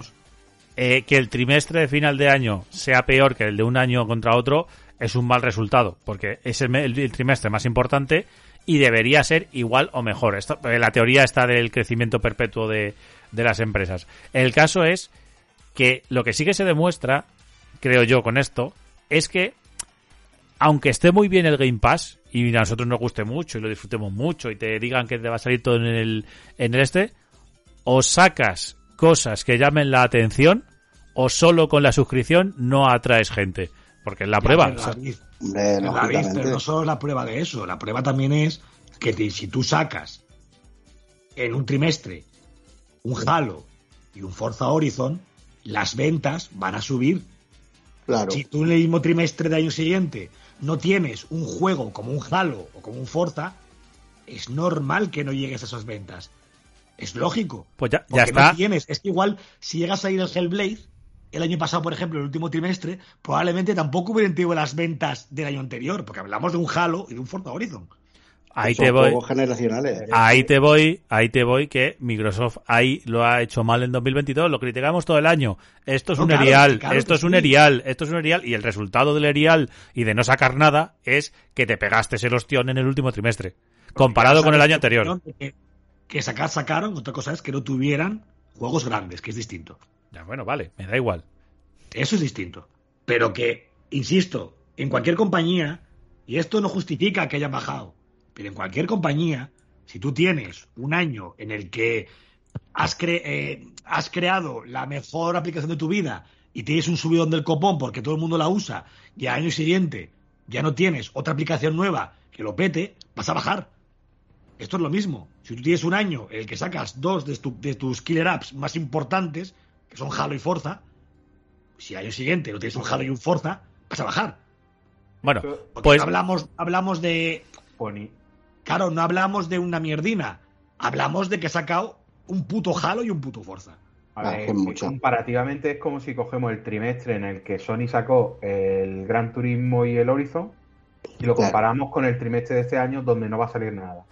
eh, que el trimestre de final de año sea peor que el de un año contra otro es un mal resultado. Porque es el, el trimestre más importante y debería ser igual o mejor. Esto, eh, la teoría está del crecimiento perpetuo de, de las empresas. El caso es que lo que sí que se demuestra, creo yo, con esto, es que aunque esté muy bien el Game Pass y a nosotros nos guste mucho y lo disfrutemos mucho y te digan que te va a salir todo en el, en el este, o sacas cosas que llamen la atención o solo con la suscripción no atraes gente. Porque es la prueba. O sea, Hombre, lógicamente. pero no solo es la prueba de eso. La prueba también es que te- si tú sacas en un trimestre un Halo y un Forza Horizon, las ventas van a subir. Claro. Si tú en el mismo trimestre del año siguiente no tienes un juego como un Halo o como un Forza, es normal que no llegues a esas ventas. Es lógico. pues ya, ya Porque está. no tienes. Es que igual, si llegas a ir al Hellblade, el año pasado, por ejemplo, el último trimestre, probablemente tampoco hubieran tenido las ventas del año anterior, porque hablamos de un Halo y de un Forza Horizon. Ahí te voy. generacionales. Ahí te voy, ahí te voy que Microsoft ahí lo ha hecho mal en 2022, lo criticamos todo el año. Esto es No, un claro, erial, claro esto es un erial, esto es un erial y el resultado del erial y de no sacar nada es que te pegaste el ostión en el último trimestre, comparado con el año anterior. Que, que sacar, sacaron, otra cosa es que no tuvieran juegos grandes, que es distinto. Ya, bueno, vale, me da igual. Eso es distinto. Pero que, insisto, en cualquier compañía, y esto no justifica que hayan bajado, pero en cualquier compañía, si tú tienes un año en el que has, cre- eh, has creado la mejor aplicación de tu vida y tienes un subidón del copón porque todo el mundo la usa, y al año siguiente ya no tienes otra aplicación nueva que lo pete, vas a bajar. Esto es lo mismo. Si tú tienes un año en el que sacas dos de, tu- de tus killer apps más importantes, que son Halo y Forza, si al año siguiente no tienes un Halo y un Forza, vas a bajar. Bueno, Porque pues hablamos, hablamos de. Pony. Claro, no hablamos de una mierdina. Hablamos de que ha sacado un puto Halo y un puto Forza. A Ah, ver, es mucho. comparativamente es como si cogemos el trimestre en el que Sony sacó el Gran Turismo y el Horizon y lo Claro. comparamos con el trimestre de este año donde no va a salir nada.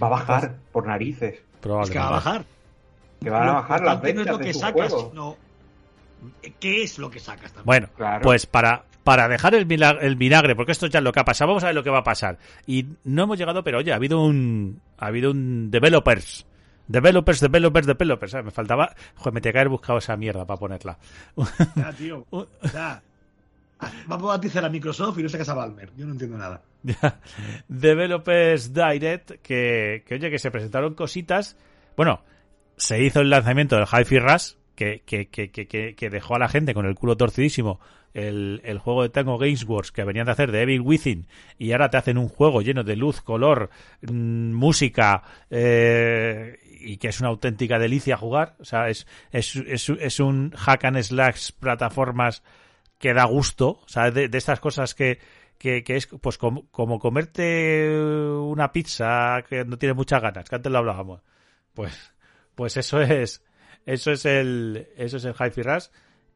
Va a bajar por narices. Es probablemente. que va a bajar. Que van a bajar las importante no ventas es lo de que sacas, sino qué es lo que sacas también. Bueno, Claro. pues para, para dejar el vinagre, el vinagre, porque esto ya es lo que ha pasado, vamos a ver lo que va a pasar. Y no hemos llegado, pero oye, ha habido un, ha habido un developers. Developers, developers, developers. ¿sabes? Me faltaba, joder, me tenía que haber buscado esa mierda para ponerla. Ya, tío. Ya. Vamos a bautizar a Microsoft y no sacas a Balmer. Yo no entiendo nada. Developers Direct, que, que oye, que se presentaron cositas. Bueno, se hizo el lanzamiento del Hi-Fi Rush, que, que, que, que, dejó a la gente con el culo torcidísimo el, el juego de Tango Games Works que venían de hacer de Evil Within y ahora te hacen un juego lleno de luz, color, mm, música eh, y que es una auténtica delicia jugar. O sea, es, es, es, es un hack and slash plataformas que da gusto, o sea, de, de estas cosas que, que, que es pues como, como comerte una pizza que no tiene muchas ganas, que antes lo hablábamos. Pues, pues eso es, eso es el, eso es el Hi-Fi Rush.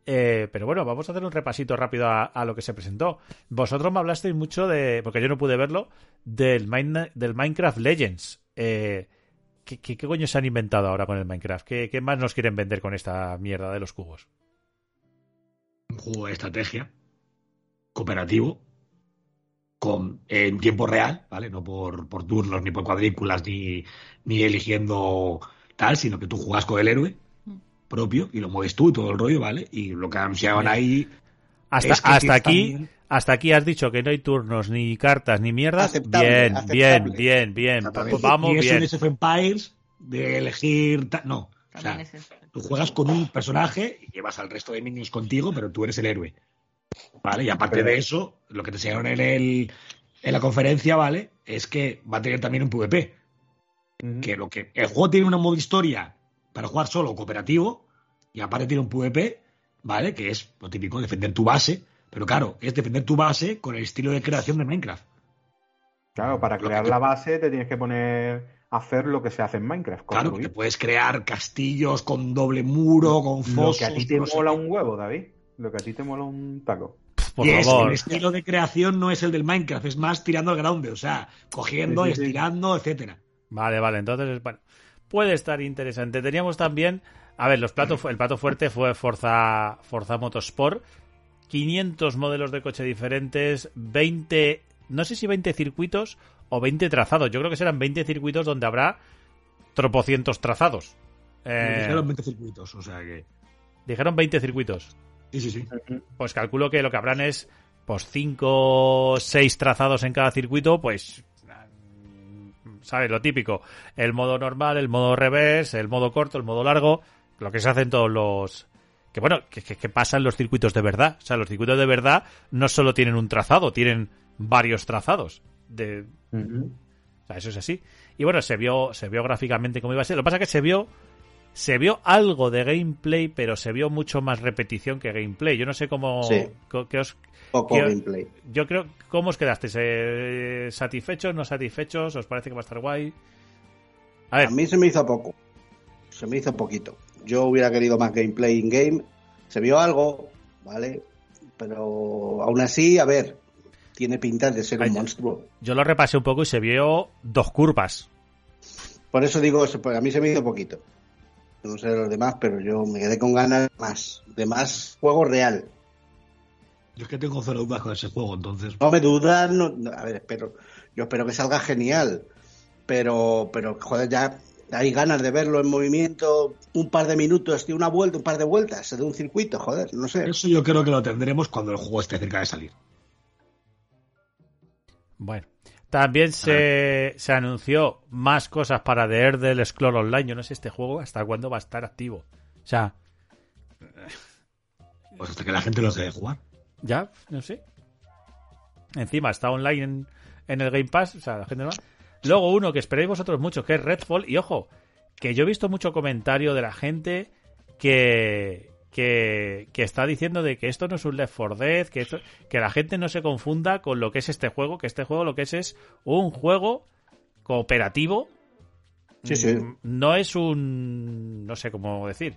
Eh, pero bueno, vamos a hacer un repasito rápido a, lo que se presentó. Vosotros me hablasteis mucho de, porque yo no pude verlo, del, Mine- del Minecraft Legends. Eh, ¿qué, qué, qué coño se han inventado ahora con el Minecraft? ¿Qué, qué más nos quieren vender con esta mierda de los cubos? Un juego de estrategia cooperativo con en tiempo real, ¿vale? No por, por turnos, ni por cuadrículas, ni, ni eligiendo tal, sino que tú juegas con el héroe propio y lo mueves tú y todo el rollo, ¿vale? Y lo que anunciaban ahí Hasta, Es que hasta aquí, también- hasta aquí has dicho que no hay turnos, ni cartas, ni mierdas. Aceptable, bien, bien, aceptable. bien, bien. Pues vamos y eso bien. en Age of Empires de elegir ta- no o sea, tú juegas con un personaje y llevas al resto de niños contigo pero tú eres el héroe vale y aparte Pero- de eso lo que te enseñaron en el en la conferencia vale es que va a tener también un PvP que lo que el juego tiene una modo historia para jugar solo cooperativo y aparte tiene un PvP vale que es lo típico defender tu base pero claro es defender tu base con el estilo de creación de Minecraft Claro, para Lo crear la base te tienes que poner a hacer lo que se hace en Minecraft. Claro, que te puedes crear castillos con doble muro, con Lo fosos. que a ti te no mola un huevo, David. Lo que a ti te mola un taco. Por Y es- el estilo de creación no es el del Minecraft, es más tirando al ground, o sea, cogiendo, Sí, sí, sí. estirando, etcétera. Vale, vale, entonces, bueno, puede estar interesante. Teníamos también, a ver, los platos, el plato fuerte fue Forza, Forza Motorsport, 500 modelos de coche diferentes, 20, no sé si 20 circuitos o 20 trazados. Yo creo que serán 20 circuitos donde habrá tropocientos trazados. Eh, Dijeron 20 circuitos, o sea que. dijeron 20 circuitos. Sí, sí, sí. Pues calculo que lo que habrán es pues 5 o 6 trazados en cada circuito, pues ¿sabes? Lo típico, el modo normal, el modo reverse, el modo corto, el modo largo, lo que se hacen todos los que bueno, que, que, que pasan los circuitos de verdad, o sea, los circuitos de verdad no solo tienen un trazado, tienen varios trazados de o sea, eso es así. Y bueno, se vio, se vio gráficamente cómo iba a ser. Lo que pasa es que se vio, se vio algo de gameplay, pero se vio mucho más repetición que gameplay. Yo no sé cómo, Sí. qué os, Poco ¿Qué- gameplay. yo creo, ¿cómo os quedasteis? Eh, ¿Satisfechos, no satisfechos? ¿Os parece que va a estar guay? A ver, A mí se me hizo poco. Se me hizo poquito. Yo hubiera querido más gameplay in-game. Se vio algo, ¿vale? Pero aún así, a ver, tiene pinta de ser Ay, un monstruo. yo lo repasé un poco y se vio dos curvas. Por eso digo, a mí se me hizo poquito. No sé los demás, pero yo me quedé con ganas más, de más juego real. Yo es que tengo cero dudas con ese juego, entonces. No me dudas, no, no, a ver, espero, yo espero que salga genial, pero, pero joder, ya hay ganas de verlo en movimiento un par de minutos, tío, una vuelta, un par de vueltas de un circuito, joder, no sé. Eso yo creo que lo tendremos cuando el juego esté cerca de salir. Bueno, también se, se anunció más cosas para The Elder Scroll Online. Yo no sé este juego hasta cuándo va a estar activo. O sea, Pues hasta que la gente lo deje de jugar. Ya, no sé. Encima está online en, en el Game Pass, o sea, la gente no va. Luego uno que esperéis vosotros mucho, que es Redfall. Y ojo, que yo he visto mucho comentario de la gente que, que, que está diciendo de que esto no es un Left 4 Dead, que, esto- que la gente no se confunda con lo que es este juego, que este juego lo que es es un juego cooperativo. Sí, sí. No es un... no sé cómo decir.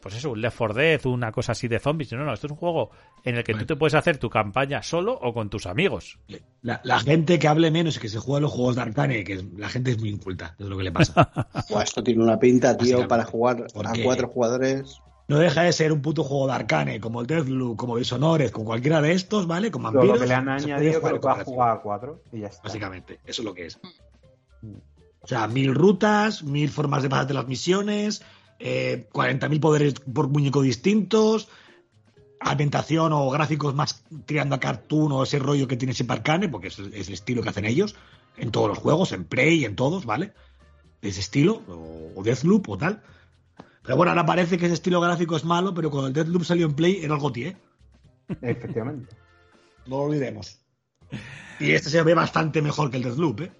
Pues eso, un Left 4 Dead, una cosa así de zombies. No, no, esto es un juego en el que tú te puedes hacer tu campaña solo o con tus amigos. La, la gente que hable menos y que se juega los juegos de Arcane, que es- la gente es muy inculta, es lo que le pasa. Buah, esto tiene una pinta, tío, Básicamente. para jugar a cuatro jugadores. No deja de ser un puto juego de Arcane, como el Deathloop, como Dishonored, con cualquiera de estos, ¿vale? Con vampiros. lo que le han añadido que cooperativo. jugar a cuatro y ya está. Básicamente, eso es lo que es. O sea, mil rutas, mil formas de pasarte las misiones, eh, 40.000 poderes por muñeco distintos, ambientación o gráficos más tirando a cartoon o ese rollo que tiene siempre Arcane, porque es, es el estilo que hacen ellos en todos los juegos, en Prey, en todos, ¿vale? Ese estilo, o, o Deathloop o tal. Pero bueno, ahora parece que ese estilo gráfico es malo, pero cuando el Deathloop salió en Play era algo ¿eh? Efectivamente. No lo olvidemos. Y este se ve bastante mejor que el Deathloop, ¿eh?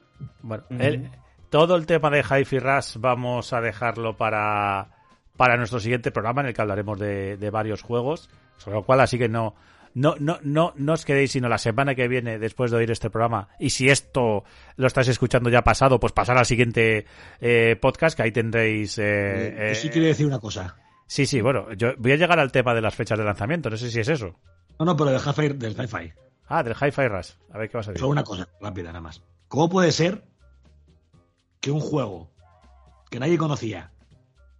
Bueno, el- todo el tema de Hi-Fi Rush vamos a dejarlo para, para nuestro siguiente programa en el que hablaremos de, de varios juegos, sobre lo cual así que no, no, no, no, no os quedéis sino la semana que viene después de oír este programa y si esto lo estáis escuchando ya pasado, pues pasar al siguiente eh, podcast que ahí tendréis... eh, Yo sí eh, quiero decir una cosa. Sí, sí, bueno, yo voy a llegar al tema de las fechas de lanzamiento, no sé si es eso. No, no, pero del hi-fi, del hi-fi. Ah, del Hi-Fi Rush. A ver qué vas a decir. Solo una cosa, rápida nada más. ¿Cómo puede ser que un juego que nadie conocía,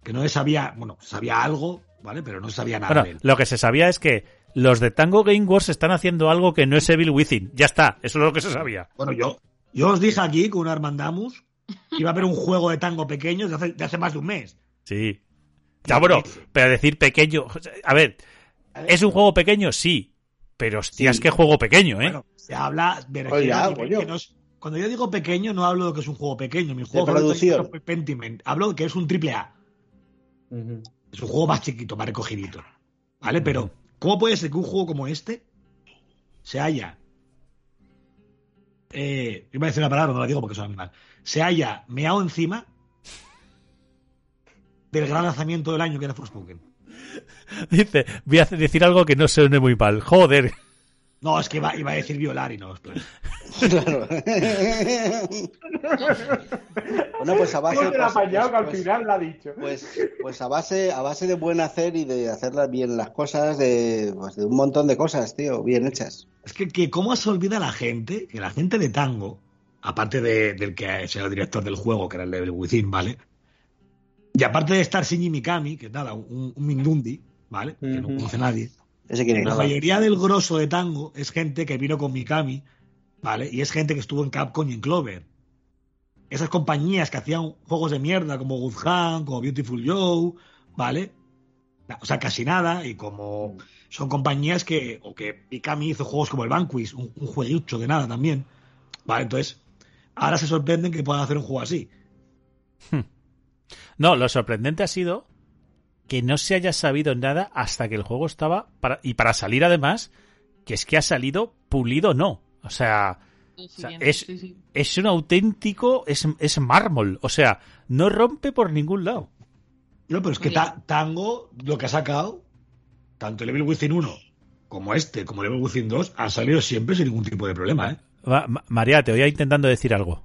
que no se sabía, bueno, sabía algo, ¿vale? Pero no sabía nada Bueno, de él. lo que se sabía es que los de Tango Game Wars están haciendo algo que no es Evil Within. Ya está, eso es lo que se sabía. Bueno, yo, yo os dije aquí con un Armandamus que iba a haber un juego de tango pequeño de hace, de hace más de un mes. Sí. Ya, bueno, pero decir pequeño. A ver, ¿es un juego pequeño? Sí. Pero hostias, Sí. qué juego pequeño, ¿eh? Bueno, se habla de Oye, ya, a nivel coño. que no es- Cuando yo digo pequeño, no hablo de que es un juego pequeño. Mi juego favorito fue Pentiment. Hablo de que es un triple A. Es un juego más chiquito, más recogidito. ¿Vale? Pero, ¿cómo puede ser que un juego como este se haya. Eh, iba a decir una palabra, no la digo porque soy animal. Se haya meado encima del gran lanzamiento del año que era Forspoken. Dice, voy a decir algo que no suene muy mal. Joder. No, es que iba, iba a decir violar y no. Claro. bueno, pues a base No te la ha pues- apañado que al pues- final la ha dicho. Pues, pues a base, a base de buen hacer y de hacerlas bien las cosas, de, pues de un montón de cosas, tío, bien hechas. Es que, que cómo se olvida la gente, que la gente de Tango, aparte de- del que es el director del juego, que era el de Within, ¿vale? Y aparte de estar Shinji Mikami, que es nada, un, un Mindundi, ¿vale? Que no conoce nadie. Ese quiere La mayoría del grosso de Tango es gente que vino con Mikami, ¿vale? Y es gente que estuvo en Capcom y en Clover. Esas compañías que hacían juegos de mierda como Good Hand, como Beautiful Joe, ¿vale? O sea, casi nada. Y como son compañías que, o que Mikami hizo juegos como el Vanquish, un, un jueguicho de nada también, ¿vale? Entonces, ahora se sorprenden que puedan hacer un juego así. No, lo sorprendente ha sido que no se haya sabido nada hasta que el juego estaba. Para, y para salir, además, que es que ha salido pulido no. O sea, es- sí, sí. es un auténtico. Es, es mármol. O sea, no rompe por ningún lado. No, pero es que. Ta- Tango, lo que ha sacado, tanto el Evil Within 1 como este, como el Evil Within 2, han salido siempre sin ningún tipo de problema, ¿eh? Va, Ma- María, te voy a intentando decir algo.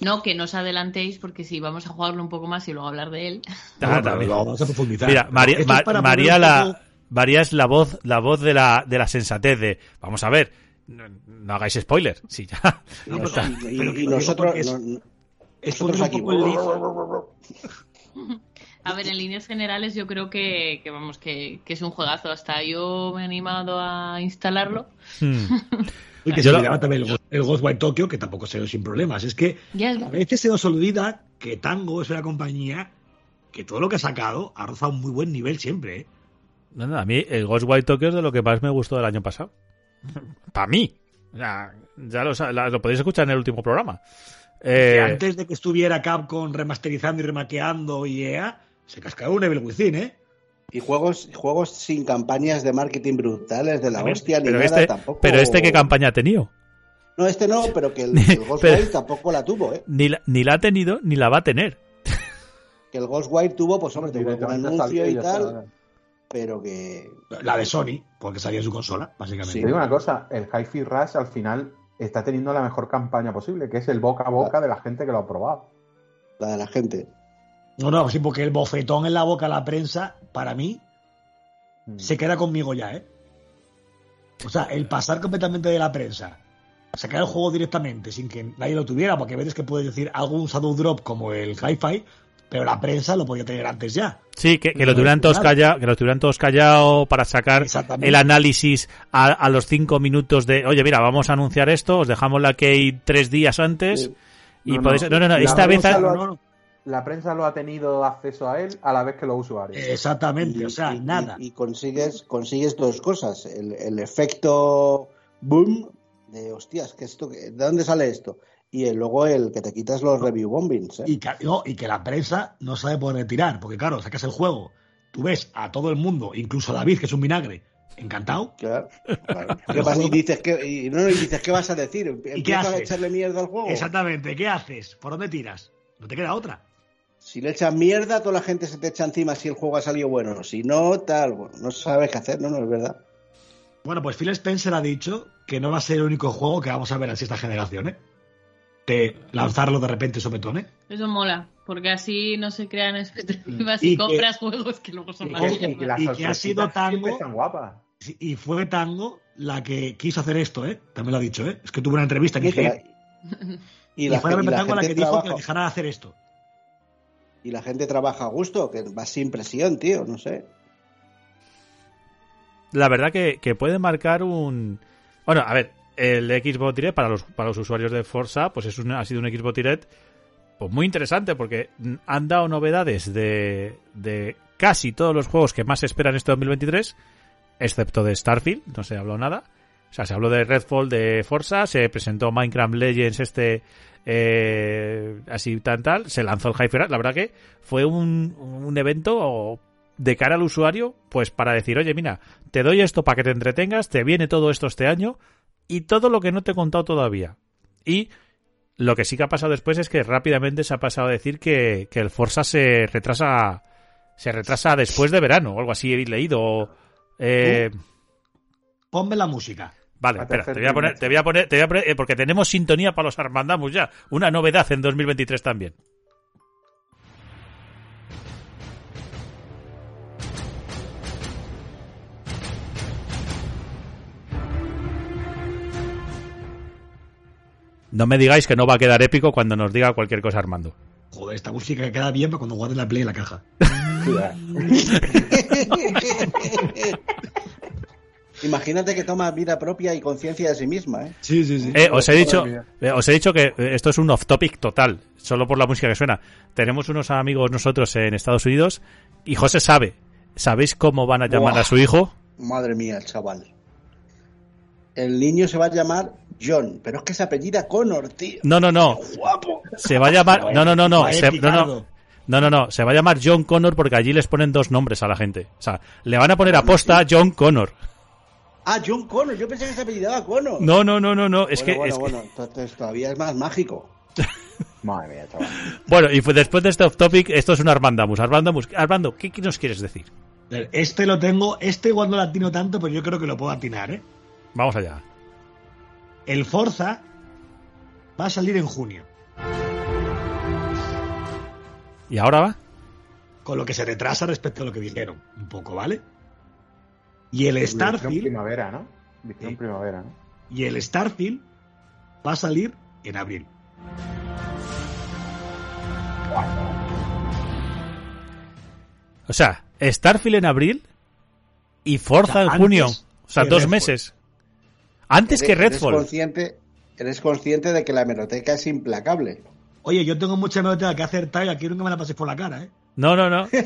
No, que no os adelantéis porque si vamos a jugarlo un poco más y luego hablar de él. Ah, pero vamos a profundizar. Mira, María, es Ma- María la, poco- María es la voz, la voz de la, de la sensatez de. Vamos a ver, no, no hagáis spoiler. Sí, ya. No, está. Y, pero y que nosotros, es- nosotros aquí. A ver, en líneas generales yo creo que, que vamos, que, que es un juegazo. Hasta yo me he animado a instalarlo. Hmm. Y que Yo se lo- olvidaba también el, Ghost- el Ghostwire Tokyo, que tampoco se dio sin problemas. Es que a veces se nos olvida que Tango es una compañía que todo lo que ha sacado ha rozado un muy buen nivel siempre, ¿eh? No, no, a mí el Ghostwire Tokyo es de lo que más me gustó del año pasado. Para mí. Ya, ya lo, sa- la- lo podéis escuchar en el último programa. Que Eh, antes de que estuviera Capcom remasterizando y remaqueando y EA, se cascaba un Evil Within, ¿eh? Y juegos, juegos sin campañas de marketing brutales de la También, hostia ni pero, nada este, tampoco. pero este, ¿qué campaña ha tenido? No, este no, pero que el, Ni- el Ghostwire tampoco la tuvo, ¿eh? Ni la, ni la ha tenido ni la va a tener. Que el Ghostwire tuvo, pues hombre, tuvo un anuncio y tal, pero que. La de Sony, porque salía en su consola, básicamente. Te digo una cosa, el Hi-Fi Rush al final está teniendo la mejor campaña posible, que es el boca a boca de la gente que lo ha probado. La de la gente. No, no, sí, porque el bofetón en la boca a la prensa, para mí, Mm. se queda conmigo ya, ¿eh? O sea, el pasar completamente de la prensa, sacar el juego directamente sin que nadie lo tuviera, porque a veces que puedes decir algún shadow drop como el hi-fi, pero la prensa lo podía tener antes ya. Sí, que, que lo tuvieran todos callado, que lo tuvieran todos callado para sacar el análisis a, a los cinco minutos de, oye, mira, vamos a anunciar esto, os dejamos la key tres días antes Sí. y No, podéis, no. no, no, esta vez, La prensa lo ha tenido acceso a él a la vez que los usuarios. Exactamente, o sea, y- nada. Y, y consigues, consigues dos cosas. El, el efecto boom de hostias, que esto, ¿de dónde sale esto? Y el- luego el que te quitas los review bombings. ¿eh? Y que, no, y que la prensa no sabe por dónde tirar, porque claro, sacas el juego, tú ves a todo el mundo, incluso a David, que es un vinagre, encantado, Claro, claro. ¿Qué pasa? Y dices, ¿qué, y, no, y dices, ¿qué vas a decir? ¿Empiezas a haces? echarle mierda al juego? Exactamente, ¿qué haces? ¿Por dónde tiras? No te queda otra. Si le echas mierda, toda la gente se te echa encima si el juego ha salido bueno. Si no, tal, bueno, no sabes qué hacer, no, no es verdad. Bueno, pues Phil Spencer ha dicho que no va a ser el único juego que vamos a ver así esta generación, ¿eh? de lanzarlo de repente sopetón, ¿eh? Eso mola, porque así no se crean expectativas y, Y que- compras juegos que luego son más. Y que y que ha sido tango- Y fue Tango la que quiso hacer esto, ¿eh? También lo ha dicho, ¿eh? Es que tuvo una entrevista que la- IGN y y, la, fue y la Tango la que dijo que dejara de hacer esto. Y la gente trabaja a gusto, que va sin presión, tío, no sé. la verdad que, que puede marcar un... Bueno, a ver, el Xbox Direct para los, para los usuarios de Forza, pues es un- ha sido un Xbox Direct pues muy interesante porque han dado novedades de, de casi todos los juegos que más se esperan este 2023, excepto de Starfield, no se habló nada. O sea, se habló de Redfall, de Forza, se presentó Minecraft Legends este eh, así tan tal, se lanzó el Hyper. La verdad que fue un, un evento de cara al usuario, pues para decir, oye, mira, te doy esto para que te entretengas, te viene todo esto este año y todo lo que no te he contado todavía. Y lo que sí que ha pasado después es que rápidamente se ha pasado a decir que, que el Forza se retrasa se retrasa después de verano o algo así he leído. Eh, Ponme la música. Vale, espera, te voy a poner, te voy a poner, te voy a poner, eh, porque tenemos sintonía para los Armandamos ya. Una novedad en 2023 también. No me digáis que no va a quedar épico cuando nos diga cualquier cosa Armando. Joder, esta música que queda bien para cuando guarden la play en la caja. Imagínate que toma vida propia y conciencia de sí misma, ¿eh? Sí, sí, sí. Eh, os he dicho, eh, os he dicho que eh, esto es un off topic total, solo por la música que suena. Tenemos unos amigos nosotros en Estados Unidos y José sabe. ¿Sabéis cómo van a llamar Buah. a su hijo? Madre mía, chaval. El niño se va a llamar John, pero es que se apellida Connor, tío. No, no, no. Guapo. Se va a llamar. No, no, no, no. Se- no, no. No, no, no. Se va a llamar John Connor porque allí les ponen dos nombres a la gente. O sea, le van a poner aposta John Connor. Ah, John Connor. Yo pensé que se apellidaba Connor. No, no, no, no, no. Es bueno, que. bueno, es que- bueno, entonces todavía es más mágico. Madre mía, chaval. Bueno, y fue- después de este off topic, esto es un Armandamus. Armandamus, Armando, ¿qué, qué nos quieres decir? Este lo tengo, este igual no lo atino tanto, pero yo creo que lo puedo atinar, ¿eh? Vamos allá. El Forza va a salir en junio, ¿Y ahora va? con lo que se retrasa respecto a lo que dijeron, un poco, ¿vale? Y el Starfield, primavera, ¿no? Sí. primavera, ¿no? y el Starfield va a salir en abril. O sea, Starfield en abril y Forza O sea, en junio. O sea, que dos meses. Antes que eres Redfall. consciente, eres consciente de que la hemeroteca es implacable. Oye, yo tengo mucha memoria que acertar y aquí nunca me la paséis por la cara, ¿eh? No, no, no.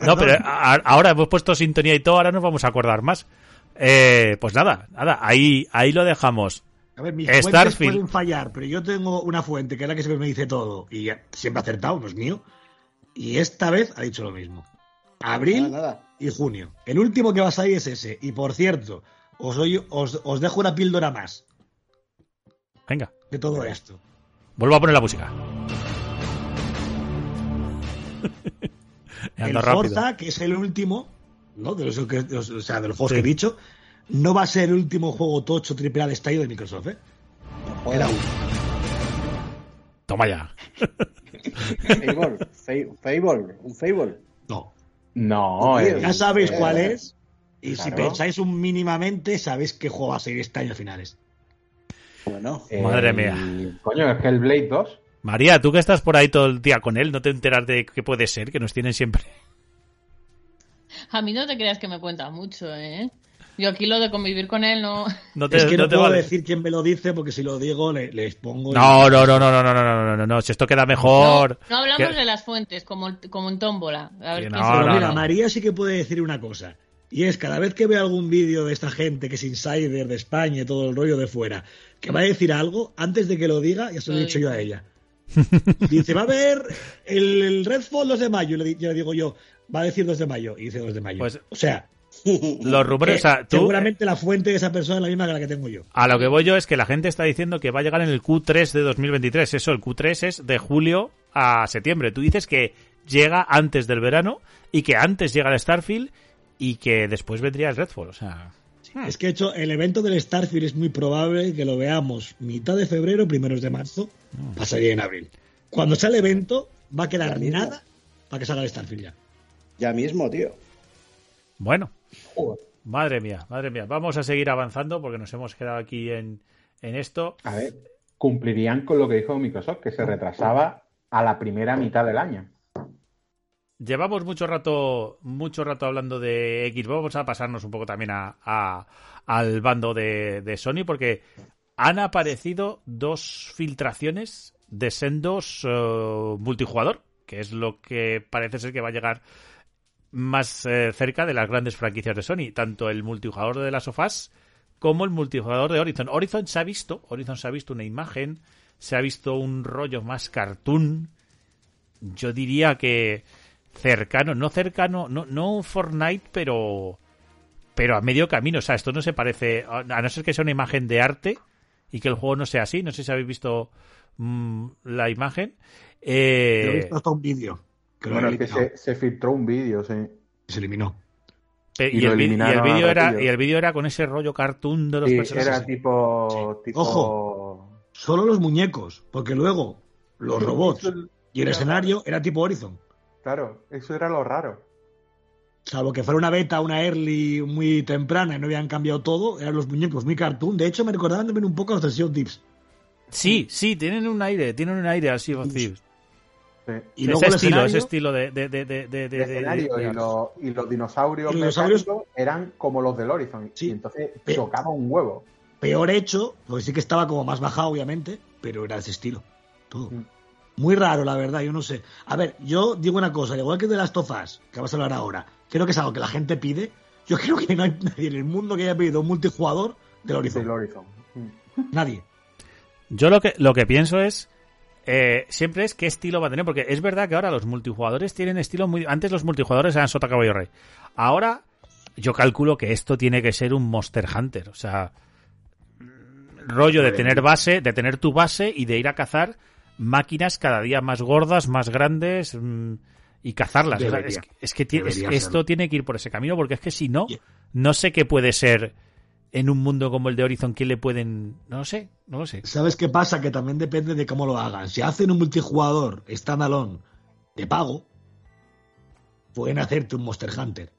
No, pero a- ahora hemos puesto sintonía y todo, ahora nos vamos a acordar más. Eh, pues nada, nada, ahí, ahí lo dejamos. A ver, mis Starfield. fuentes pueden fallar, pero yo tengo una fuente que es la que siempre me dice todo y siempre ha acertado, no es mío. Y esta vez ha dicho lo mismo. Abril Nada, nada. y junio. El último que va a salir es ese. Y por cierto, os, doy- os, os dejo una píldora más Venga, de todo esto. vuelvo a poner la música. El. Forza, que es el último, ¿no? De los, que- de los- o sea, de los juegos Sí. que he dicho, no va a ser el último juego tocho triple A de estadio de Microsoft, ¿eh? Joder. Era uno. Toma ya. Fable, Fa- Fable, un Fable. No. No, Tío, el- Ya sabéis Eh, cuál es. Y si pensáis un mínimamente, sabéis qué juego va a salir este año a finales. Bueno, el- Madre mía. Coño, es que el Blade 2. María, tú que estás por ahí todo el día con él, ¿no te enteras de qué puede ser? Que nos tienen siempre. A mí no te creas que me cuenta mucho, ¿eh? Yo aquí lo de convivir con él no... No te, es que no, no te puedo vale. decir quién me lo dice, porque si lo digo le- les pongo. No, no, no, no, no, no, no, no, no, no, no, si esto queda mejor. No, no hablamos Que- de las fuentes, como, como en tómbola. A ver Sí, quién no, se Pero mira, no. María sí que puede decir una cosa. Y es, cada vez que ve algún vídeo de esta gente que es insider de España y todo el rollo de fuera, que va a decir algo, antes de que lo diga, ya se lo he dicho yo a ella. Dice, va a ver el, el Redfall 2 de mayo. Y le, di- yo le digo yo, va a decir 2 de mayo. Y dice 2 de mayo. Pues- o sea, Los rumores, o sea, que tú, seguramente la fuente de esa persona es la misma que la que tengo yo. a lo que voy yo es que la gente está diciendo que va a llegar en el Q3 de 2023. Eso, el Q3 es de julio a septiembre. Tú dices que llega antes del verano y que antes llega el Starfield y que después vendría el Redfall. O sea, Es que he hecho el evento del Starfield es muy probable que lo veamos mitad de febrero, primeros de marzo, pasaría en abril. Cuando sea el evento, va a quedar Ya mismo. nada para que salga el Starfield ya. Ya mismo, tío. Bueno, Joder. madre mía, madre mía. Vamos a seguir avanzando porque nos hemos quedado aquí en, en esto. A ver, cumplirían con lo que dijo Microsoft, que se retrasaba a la primera mitad del año. Llevamos mucho rato, mucho rato hablando de X. Vamos a pasarnos un poco también a, al bando de, de Sony porque han aparecido dos filtraciones de sendos eh, multijugador, que es lo que parece ser que va a llegar más eh, cerca de las grandes franquicias de Sony, tanto el multijugador de las sofás como el multijugador de Horizon. Horizon se ha visto, Horizon se ha visto una imagen, se ha visto un rollo más cartoon. Yo diría que cercano, no cercano, no, no Fortnite, pero pero a medio camino. O sea, esto no se parece, a no ser que sea una imagen de arte y que el juego no sea así. No sé si habéis visto mm, la imagen. Eh, he visto hasta un vídeo Bueno, es que se, se filtró un vídeo, sí. se eliminó. y el, y el vídeo era ratillo. y el vídeo era con ese rollo cartoon de los Sí, personajes. era tipo, tipo... Ojo. Solo los muñecos, porque luego los robots y el escenario era tipo Horizon. Claro, eso era lo raro. Salvo que fuera una beta, una early muy temprana y no habían cambiado todo, eran los muñecos muy cartoon. De hecho, me recordaban también un poco a los de Sea of Thieves. Sí, sí, tienen un aire, tienen un aire así, of Thieves. Sí. Y ese luego estilo, ese estilo de, de, de, de, de- escenario de- y, los, y los dinosaurios, Y los dinosaurios- eran como los del Horizon. Sí. Y entonces chocaba un huevo. peor hecho, porque sí que estaba como más bajado, obviamente, pero era ese estilo. Todo. Mm. Muy raro, la verdad, yo no sé. A ver, yo digo una cosa, al igual que de las tofas, que vamos a hablar ahora, creo que es algo que la gente pide. Yo creo que no hay nadie en el mundo que haya pedido un multijugador del Horizon. Del Horizon. Mm. Nadie. Yo lo que, lo que pienso es. eh, siempre es qué estilo va a tener, porque es verdad que ahora los multijugadores tienen estilo muy. Antes los multijugadores eran Sota Caballo Rey. Ahora, yo calculo que esto tiene que ser un Monster Hunter. O sea, mm, rollo de tener base, de tener tu base y de ir a cazar máquinas cada día más gordas, más grandes mm, y cazarlas. O sea, Debería. es, que- es que ti- es- Debería esto tiene que ir por ese camino, porque es que si no, no sé qué puede ser en un mundo como el de Horizon, ¿quién le pueden...? No lo sé, no lo sé. ¿Sabes qué pasa? Que también depende de cómo lo hagan. Si hacen un multijugador standalone de pago, pueden hacerte un Monster Hunter.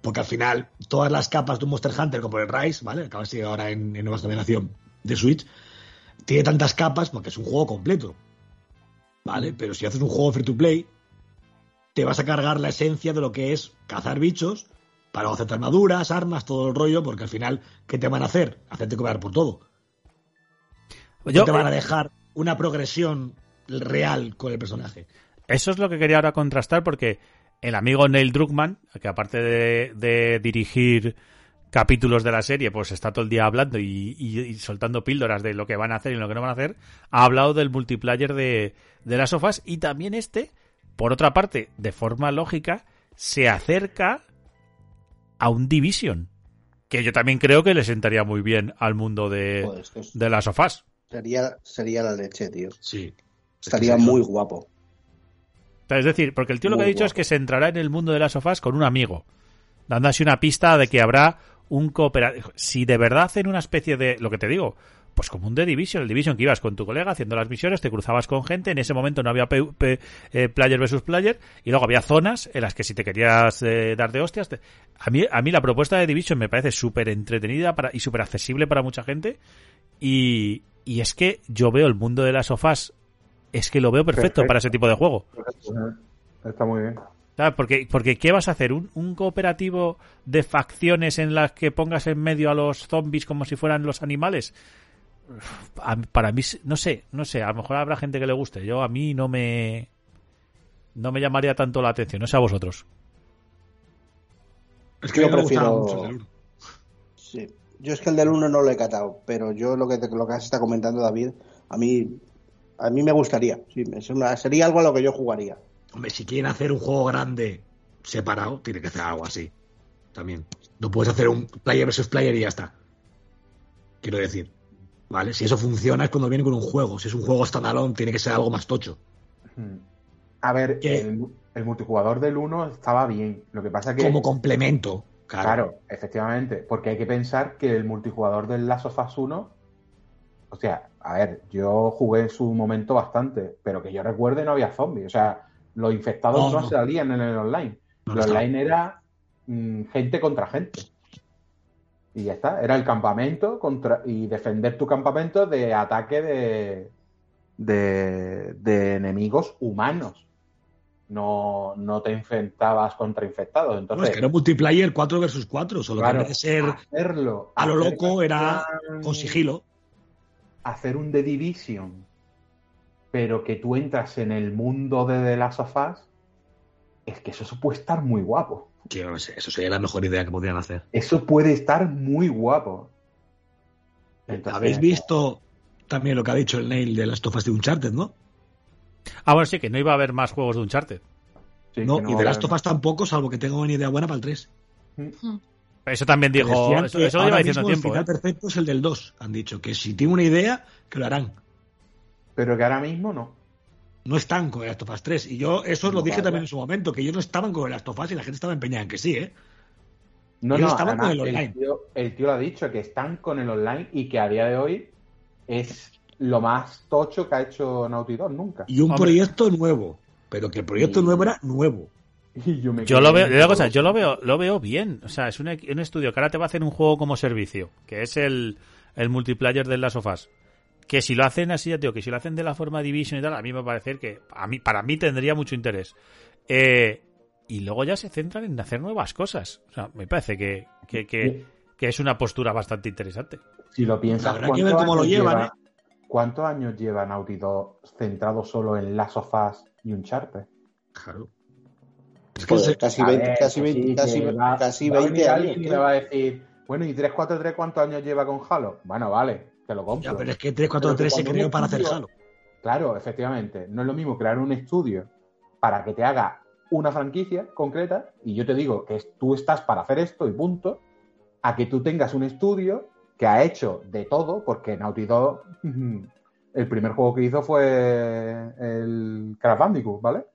Porque al final, todas las capas de un Monster Hunter, como el Rise, ¿vale? Acaba de salir ahora en, en nueva generación de Switch, tiene tantas capas porque es un juego completo. ¿Vale? Pero si haces un juego free to play, te vas a cargar la esencia de lo que es cazar bichos para hacerte armaduras, armas, todo el rollo, porque al final, ¿qué te van a hacer? Hacerte cobrar por todo. Yo, no te van a dejar una progresión real con el personaje. Eso es lo que quería ahora contrastar porque el amigo Neil Druckmann, que aparte de, de dirigir capítulos de la serie, pues está todo el día hablando y, y- y soltando píldoras de lo que van a hacer y lo que no van a hacer, ha hablado del multiplayer de, de las sofás y también este, por otra parte, de forma lógica, se acerca a un Division, que yo también creo que le sentaría muy bien al mundo de, Joder, esto es- de las sofás. sería, sería la leche, tío. Sí. Estaría Es que sí. muy guapo. Es decir, porque el tío lo que ha dicho es que se entrará en el mundo de las sofás con un amigo, dando así una pista de que habrá un cooperativo. Si de verdad hacen una especie de, lo que te digo, pues como un The Division, el Division que ibas con tu colega haciendo las misiones, te cruzabas con gente, en ese momento no había pe- pe- eh, player versus player, y luego había zonas en las que si te querías eh, dar de hostias, te- a, mí, a mí la propuesta de Division me parece súper entretenida para, y súper accesible para mucha gente, y, y es que yo veo el mundo de las sofás, es que lo veo perfecto, Perfecto. para ese tipo de juego. Está muy bien. ¿Sabes? Porque, porque ¿qué vas a hacer? ¿Un, ¿Un cooperativo de facciones en las que pongas en medio a los zombies como si fueran los animales? Para mí, no sé, no sé, a lo mejor habrá gente que le guste. Yo a mí no me... No me llamaría tanto la atención, no sé a vosotros. Es que Yo prefiero- mucho el del uno. Sí. Yo es que el del 1 no lo he catado, pero yo lo que, te- lo que has está comentando, David, a mí, a mí me gustaría. Sí, es una- sería algo a lo que yo jugaría. Hombre, si quieren hacer un juego grande separado, tiene que hacer algo así. También. No puedes hacer un player versus player y ya está. Quiero decir. ¿Vale? Si eso funciona es cuando viene con un juego. Si es un juego standalone, tiene que ser algo más tocho. Mm. A ver, el multijugador del 1 estaba bien. Lo que pasa que Como complemento. Claro, efectivamente, porque hay que pensar que el multijugador del Last of Us 1, o sea, a ver, yo jugué en su momento bastante, pero que yo recuerde no había zombies, o sea, los infectados No, no, no. salían en el online. No, el no online era mm, gente contra gente. Y ya está, era el campamento contra y defender tu campamento de ataque de, de, de enemigos humanos. No, no te enfrentabas contra infectados. No, Entonces, es que era multiplayer 4 versus 4, solo Claro, que ser hacerlo a lo hacer loco era con sigilo. Hacer un The Division, pero que tú entras en el mundo de The Last of Us, es que eso puede estar muy guapo. Que no sé, eso sería la mejor idea que podrían hacer. Eso puede estar muy guapo. Entonces, ¿Habéis visto también lo que ha dicho el Neil de las tofas de Uncharted, no? Ah, bueno, sí, que no iba a haber más juegos de Uncharted. Sí, no, y de las tofas tampoco, salvo que tenga una idea buena para el 3. Eso también dijo. Eso, lo lleva diciendo mismo tiempo. El ¿eh? final perfecto es el del 2, han dicho. Que si tiene una idea, que lo harán. Pero que ahora mismo no. No están con el Last of Us 3. Y yo eso os lo dije vaya. también en su momento, que ellos no estaban con el Last of Us y la gente estaba empeñada en que sí, ¿eh? No, Ellos no, estaban con el online. tío, el tío lo ha dicho, que están con el online y que a día de hoy es lo más tocho que ha hecho Naughty Dog nunca. Y un Hombre. proyecto nuevo. Pero que el proyecto Y- nuevo era nuevo. Y yo me Yo lo veo, cosa, yo lo veo, lo veo bien. O sea, es un, un estudio que ahora te va a hacer un juego como servicio, que es el, el multiplayer del Last of Us. Que si lo hacen así, ya te digo, que si lo hacen de la forma Division y tal, a mí me va a parecer que a mí, para mí tendría mucho interés. Eh, y luego ya se centran en hacer nuevas cosas. O sea, me parece que, que, que, que es una postura bastante interesante. Si lo piensas, Habrá que ver ¿cuántos cómo lo años llevan, lleva- ¿eh? ¿Cuántos años lleva Naughty Dog centrado solo en Last of Us y Uncharted? Claro. Es que Joder, casi A 20, ver, casi que 20, sí, casi, va- casi va a 20 venir años. alguien y me va a decir, bueno, ¿y 343 cuántos años lleva con Halo? Bueno, vale, te lo compro. Ya, pero es que 343 se creó para hacer Halo. Claro, efectivamente. No es lo mismo crear un estudio para que te haga una franquicia concreta y yo te digo que tú estás para hacer esto y punto, a que tú tengas un estudio que ha hecho de todo, porque Naughty Dog, el primer juego que hizo fue el Crash Bandicoot, ¿vale?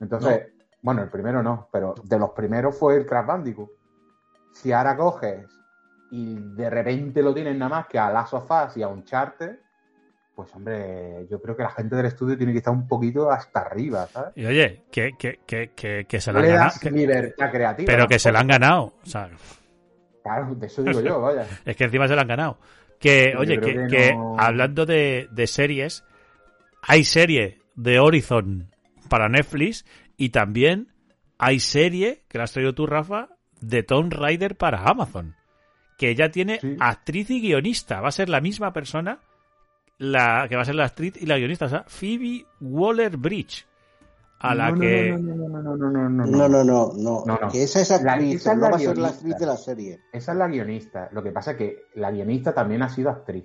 Entonces, bueno, el primero no, pero de los primeros fue el Crash Bandicoot. Si ahora coges y de repente lo tienes nada más que a Last of Us y a Uncharted, pues hombre, yo creo que la gente del estudio tiene que estar un poquito hasta arriba, ¿sabes? Y oye, que, que, que, que, que se No la han ganado. que- libertad creativa. pero que se la han ganado. O sea, Claro, de eso digo yo, vaya. Es que encima se la han ganado. Que, oye, que, que que no- hablando de, de series, hay serie de Horizon para Netflix y también hay serie, que la has traído tú, Rafa, de Tomb Raider para Amazon. Que ya tiene Sí. actriz y guionista. Va a ser la misma persona la que va a ser la actriz y la guionista. O sea, Phoebe Waller Bridge. A la No, no, que. No, no, no, no, no, no, no, No, no, no, no. No, no. Que esa es La- actriz, esa es no la va a ser la actriz de la serie. Esa es la guionista. Lo que pasa es que la guionista también ha sido actriz.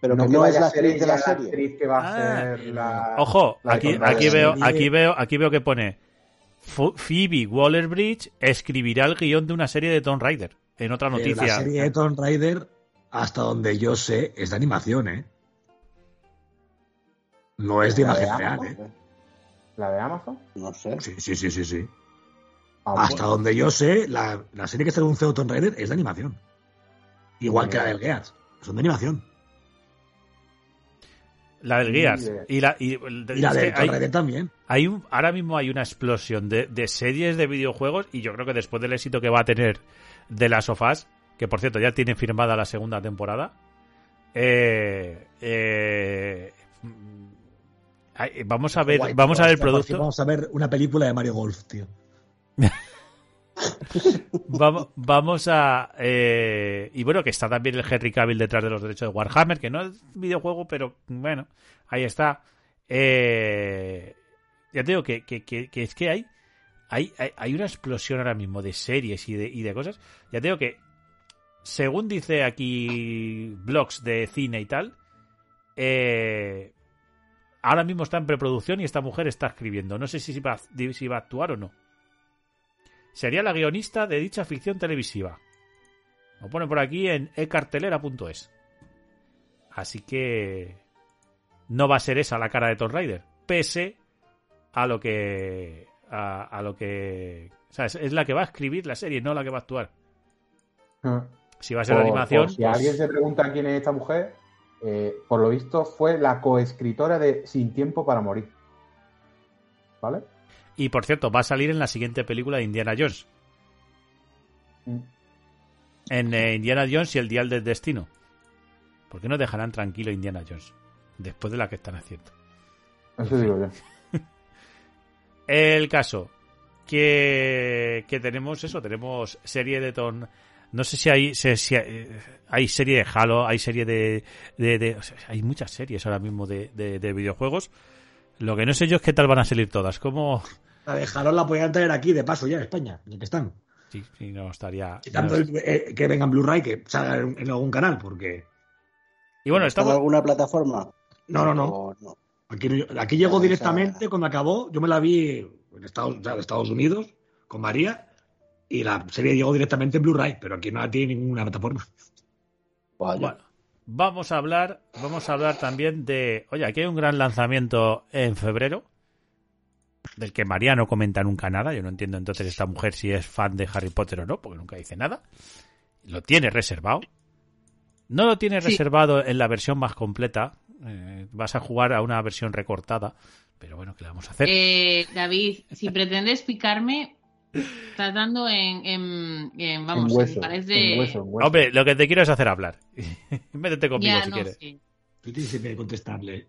Pero que que no es la a actriz de la serie. actriz que va a Ah. ser la... Ojo, la aquí, aquí veo, serie- aquí veo, aquí veo que pone Phoebe Waller Bridge escribirá el guion de una serie de Tomb Raider. En otra noticia. La serie de Tomb Raider, hasta donde yo sé, es de animación, ¿eh? No es de ¿La de imagen real? ¿eh? ¿La de Amazon? No sé. Sí, sí, sí, sí, sí. Ah, Hasta bueno. donde yo sé, la, la serie que se anunció Tomb Raider es de animación. Igual que la del Gears. Son de animación. La del Gears. Y la, y, Y la es que de hay, Tomb Raider también. hay un, ahora mismo hay una explosión de, de series de videojuegos y yo creo que después del éxito que va a tener de las sofás, que por cierto ya tiene firmada la segunda temporada, eh, eh, vamos a ver, Guay, vamos a ver el producto. Vamos a ver una película de Mario Golf, tío. Vamos, vamos a. eh, y bueno, que está también el Henry Cavill detrás de los derechos de Warhammer, que no es videojuego, pero bueno, ahí está. Eh, ya te digo que, que, que, que es que hay, hay, una explosión ahora mismo de series y de, cosas. Ya te digo que, según dice aquí blogs de cine y tal, eh, ahora mismo está en preproducción y esta mujer está escribiendo. No sé si va, si va a actuar o no sería la guionista de dicha ficción televisiva. Lo pone por aquí en ecartelera.es. Así que no va a ser esa la cara de Tomb Raider, pese a lo que a, a lo que o sea, es, es la que va a escribir la serie, no la que va a actuar. Ah. Si va a ser Por- animación, si pues- alguien se pregunta quién es esta mujer, eh, por lo visto fue la coescritora de Sin tiempo para morir. ¿Vale? y por cierto, va a salir en la siguiente película de Indiana Jones. Mm. En eh, Indiana Jones y el Dial del Destino. ¿Por qué no dejarán tranquilo a Indiana Jones? Después de la que están haciendo. Eso digo yo. El caso que, que tenemos eso, tenemos serie de ton. No sé si hay si hay, hay serie de Halo, hay serie de, de, de- o sea, hay muchas series ahora mismo de, de- de videojuegos. Lo que no sé yo es qué tal van a salir todas. ¿Cómo? La de Jalón la podían traer aquí de paso ya en España, ya que están. Sí, sí, no estaría. Quitando no- el- eh, que venga en Blu-ray, que salga en, en algún canal, porque. Y bueno, ¿Está en estamos. alguna plataforma? No, no, no. Aquí, aquí llegó directamente cuando acabó. Yo me la vi en Estados, o sea, de Estados Unidos con María y la serie llegó directamente en Blu-ray, pero aquí no la tiene ninguna plataforma. Vaya. Bueno, vamos a hablar, vamos a hablar también de. Oye, aquí hay un gran lanzamiento en febrero. Del que María no comenta nunca nada. Yo no entiendo entonces esta mujer si es fan de Harry Potter o no, porque nunca dice nada. Lo tiene reservado. No lo tiene Sí. reservado en la versión más completa. Eh, vas a jugar a una versión recortada. Pero bueno, ¿qué le vamos a hacer? Eh, David, si pretendes picarme, estás dando en, en, en- vamos, en hueso, me parece... en hueso, en hueso. Hombre, lo que te quiero es hacer hablar. Métete conmigo ya, si no, quieres. sí. Tú tienes que contestarle.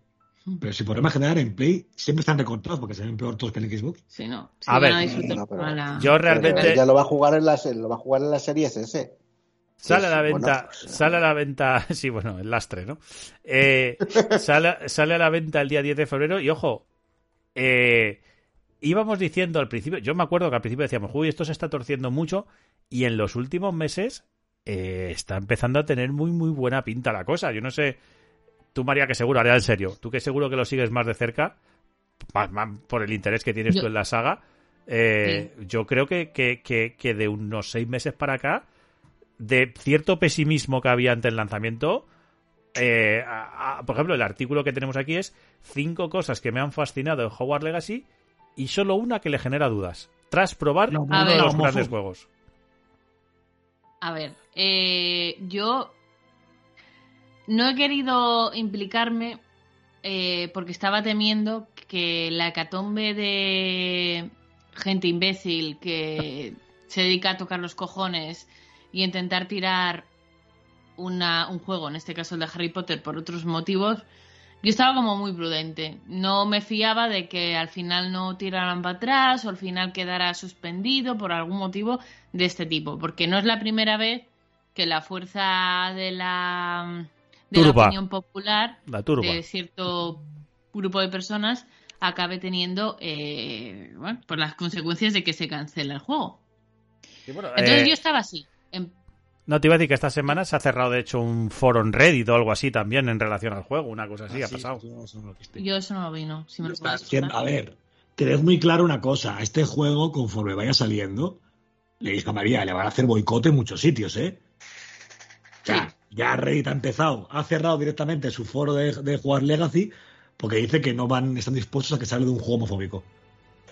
Pero si por general en Play siempre están recortados porque se ven peor todos que en Xbox. Sí, no. Sí, A ver. No, pero- la- Yo realmente- Pero ya lo va a jugar en las, lo va a jugar en las series ese. Sale a la Pues, venta, bueno, pues, sale a la venta, sí, bueno, el lastre, ¿no? Eh, sale, sale a la venta el día 10 de febrero y ojo, eh, íbamos diciendo al principio, yo me acuerdo que al principio decíamos, uy, esto se está torciendo mucho y en los últimos meses eh, está empezando a tener muy, muy buena pinta la cosa. Yo no sé, tú María, que seguro, haré en serio, tú que seguro que lo sigues más de cerca, más, más por el interés que tienes Yo- tú en la saga, eh, yo creo que, que, que, que de unos seis meses para acá, de cierto pesimismo que había ante el lanzamiento, eh, a- a- por ejemplo, el artículo que tenemos aquí es cinco cosas que me han fascinado en Hogwarts Legacy y solo una que le genera dudas, tras probar No, uno de los grandes juegos. A ver, eh, yo no he querido implicarme eh, porque estaba temiendo que la hecatombe de gente imbécil que se dedica a tocar los cojones y intentar tirar una, un juego, en este caso el de Harry Potter, por otros motivos, yo estaba como muy prudente. No me fiaba de que al final no tiraran para atrás o al final quedara suspendido por algún motivo de este tipo. Porque no es la primera vez que la fuerza de la, de la opinión popular La turba. de cierto grupo de personas acabe teniendo eh, bueno, por las consecuencias de que se cancela el juego. Bueno, Entonces eh, yo estaba así. En- No te iba a decir que esta semana se ha cerrado, de hecho, un foro en Reddit o algo así también en relación al juego, una cosa así ha pasado. yo eso no lo vi, ¿no? Si me lo a ver, tened muy claro una cosa. A este juego, conforme vaya saliendo, le dije a María, le van a hacer boicote en muchos sitios, ¿eh? O sea, Sí. ya Reddit ha empezado, ha cerrado directamente su foro de, de jugar Legacy porque dice que no van, están dispuestos a que salga de un juego homofóbico.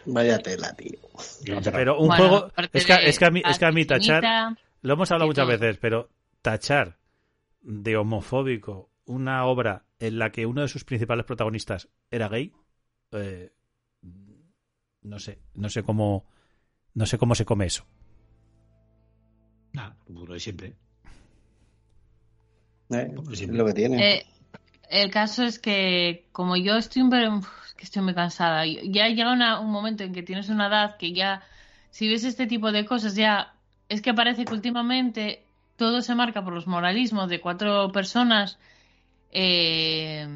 Vaya tela, tío. Pero un Bueno, juego. Es que, de es, que a mí, es que a mí tachar. Lo hemos hablado muchas todo. veces, pero tachar de homofóbico una obra en la que uno de sus principales protagonistas era gay, eh, no sé, no sé cómo, no sé cómo se come eso. Nada, como lo de siempre. ¿eh? Es lo que tiene. Eh, el caso es que como yo estoy que estoy muy cansada ya llega una- un momento en que tienes una edad que ya si ves este tipo de cosas ya es que parece que últimamente todo se marca por los moralismos de cuatro personas eh,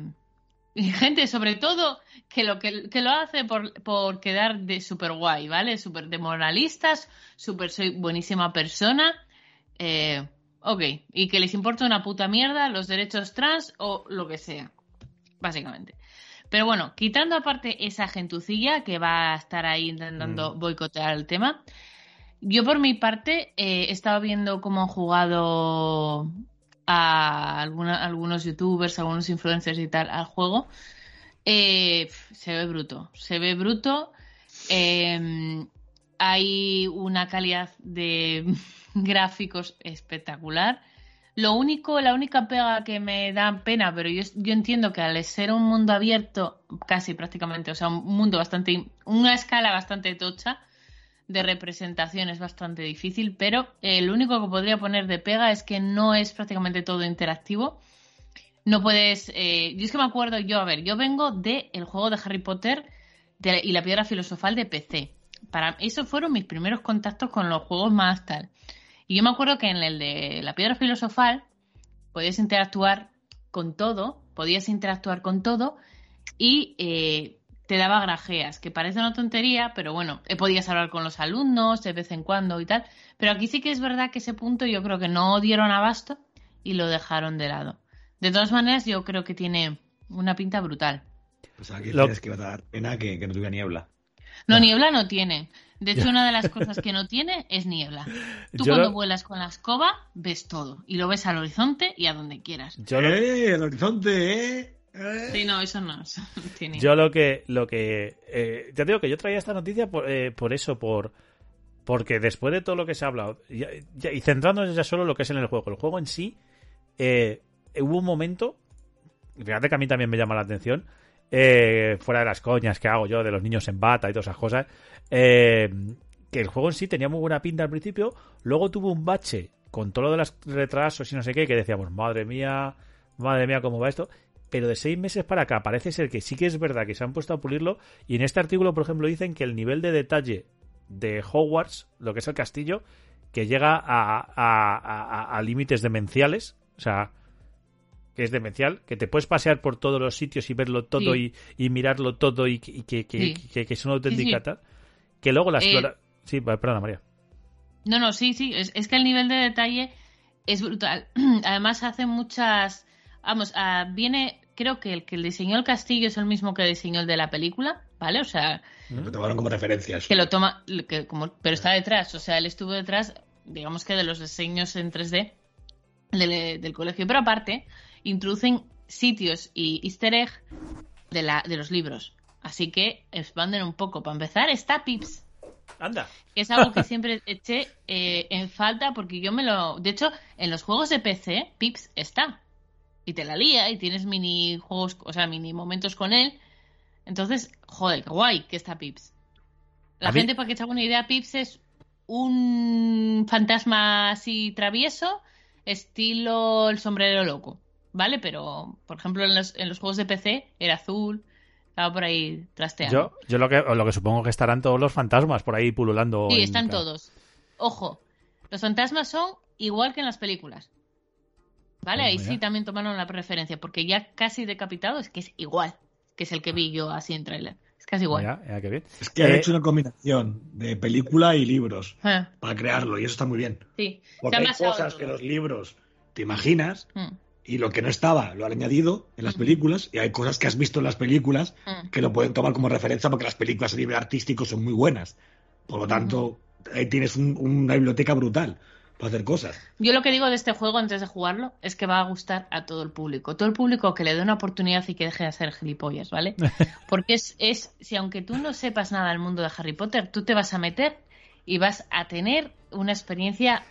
y gente sobre todo que lo que, que lo hace por, por quedar de super guay vale super de moralistas super soy buenísima persona eh, Ok, y que les importa una puta mierda los derechos trans o lo que sea, básicamente. Pero bueno, quitando aparte esa gentucilla que va a estar ahí intentando boicotear el tema, yo por mi parte eh, he viendo cómo han jugado a algunos youtubers, algunos influencers y tal al juego. Eh, se ve bruto, se ve bruto. Eh, hay una calidad de, gráficos espectacular. Lo único, la única pega que me da pena, pero yo entiendo que al ser un mundo abierto, casi prácticamente, o sea, un mundo bastante, una escala bastante tocha de representación es bastante difícil, pero el único que podría poner de pega es que no es prácticamente todo interactivo. No puedes, eh, yo es que me acuerdo, yo, a ver, yo vengo del el juego de Harry Potter de- y la piedra filosofal de PC. Para esos fueron mis primeros contactos con los juegos más tal. Y yo me acuerdo que en el de la piedra filosofal podías interactuar con todo, podías interactuar con todo y eh, te daba grajeas, que parece una tontería, pero bueno, eh, podías hablar con los alumnos de vez en cuando y tal. Pero aquí sí que es verdad que ese punto yo creo que no dieron abasto y lo dejaron de lado. De todas maneras, yo creo que tiene una pinta brutal. Pues aquí Lo- tienes que iba a dar pena que, que no tuviera niebla. No, niebla no tiene. De hecho, una de las cosas que no tiene es niebla. Tú Yo cuando lo- vuelas con la escoba ves todo y lo ves al horizonte y a donde quieras. Yo lo, ¡Eh! El horizonte, ¿eh? ¿Eh? Sí, no, eso no, eso no tiene. Yo lo que, lo que, eh, ya te digo que yo traía esta noticia por, eh, por eso, por, porque después de todo lo que se ha hablado, ya- ya- y centrándonos ya solo en lo que es en el juego, el juego en sí, eh, hubo un momento, fíjate que a mí también me llama la atención, eh, fuera de las coñas que hago yo de los niños en bata y todas esas cosas, eh, que el juego en sí tenía muy buena pinta al principio, luego tuvo un bache con todo lo de los retrasos y no sé qué, que decíamos, madre mía, madre mía, cómo va esto. Pero de seis meses para acá parece ser que sí que es verdad que se han puesto a pulirlo. Y en este artículo, por ejemplo, dicen que el nivel de detalle de Hogwarts, lo que es el castillo, que llega a, a- a- a límites demenciales. O sea, que es demencial, que te puedes pasear por todos los sitios y verlo todo Sí. y, y mirarlo todo y, que- y que, que, Sí. que- que es una auténtica sí. tal. Que luego la Eh. Sí, perdona, María. No, no, sí, sí. Es, es que el nivel de detalle es brutal. Además hace muchas. Vamos, ah, viene. Creo que el que diseñó el castillo es el mismo que diseñó el de la película, ¿vale? O sea, Lo tomaron como referencias. que lo toma. Que como, pero está detrás. O sea, él estuvo detrás, digamos que de los diseños en 3D del, del colegio. Pero aparte, introducen sitios y easter egg de, la, de los libros. Así que expanden un poco. Para empezar, está Pips Anda. que es algo que siempre eché eh, en falta porque yo me lo... De hecho, en los juegos de PC, Pips está. Y te la lía y tienes mini juegos, o sea, mini momentos con él. Entonces, joder, qué guay que está Pips. La gente, para que se haga una idea, Pips es un fantasma así travieso, estilo el sombrero loco, ¿vale? Pero, por ejemplo, en los, en los juegos de PC era azul, estaba por ahí trasteando. Yo, yo lo que lo que supongo que estarán todos los fantasmas por ahí pululando. Sí, en- están todos. Ojo, los fantasmas son igual que en las películas. ¿Vale? Pues Ahí sí también tomaron la preferencia, porque ya casi decapitado es que es igual, que es el que vi yo así en trailer. Es casi igual. Mira, mira qué bien. Es que han Eh, hecho una combinación de película y libros Ah, para crearlo y eso está muy bien. sí, Porque han hay cosas que los libros te imaginas Mm, y lo que no estaba lo han añadido en las películas y hay cosas que has visto en las películas mm. que lo pueden tomar como referencia porque las películas a nivel artístico son muy buenas. Por lo tanto, ahí tienes un- una biblioteca brutal para hacer cosas. Yo lo que digo de este juego antes de jugarlo es que va a gustar a todo el público. Todo el público que le dé una oportunidad y que deje de hacer gilipollas, ¿vale? Porque es, es, si aunque tú no sepas nada del mundo de Harry Potter, tú te vas a meter y vas a tener una experiencia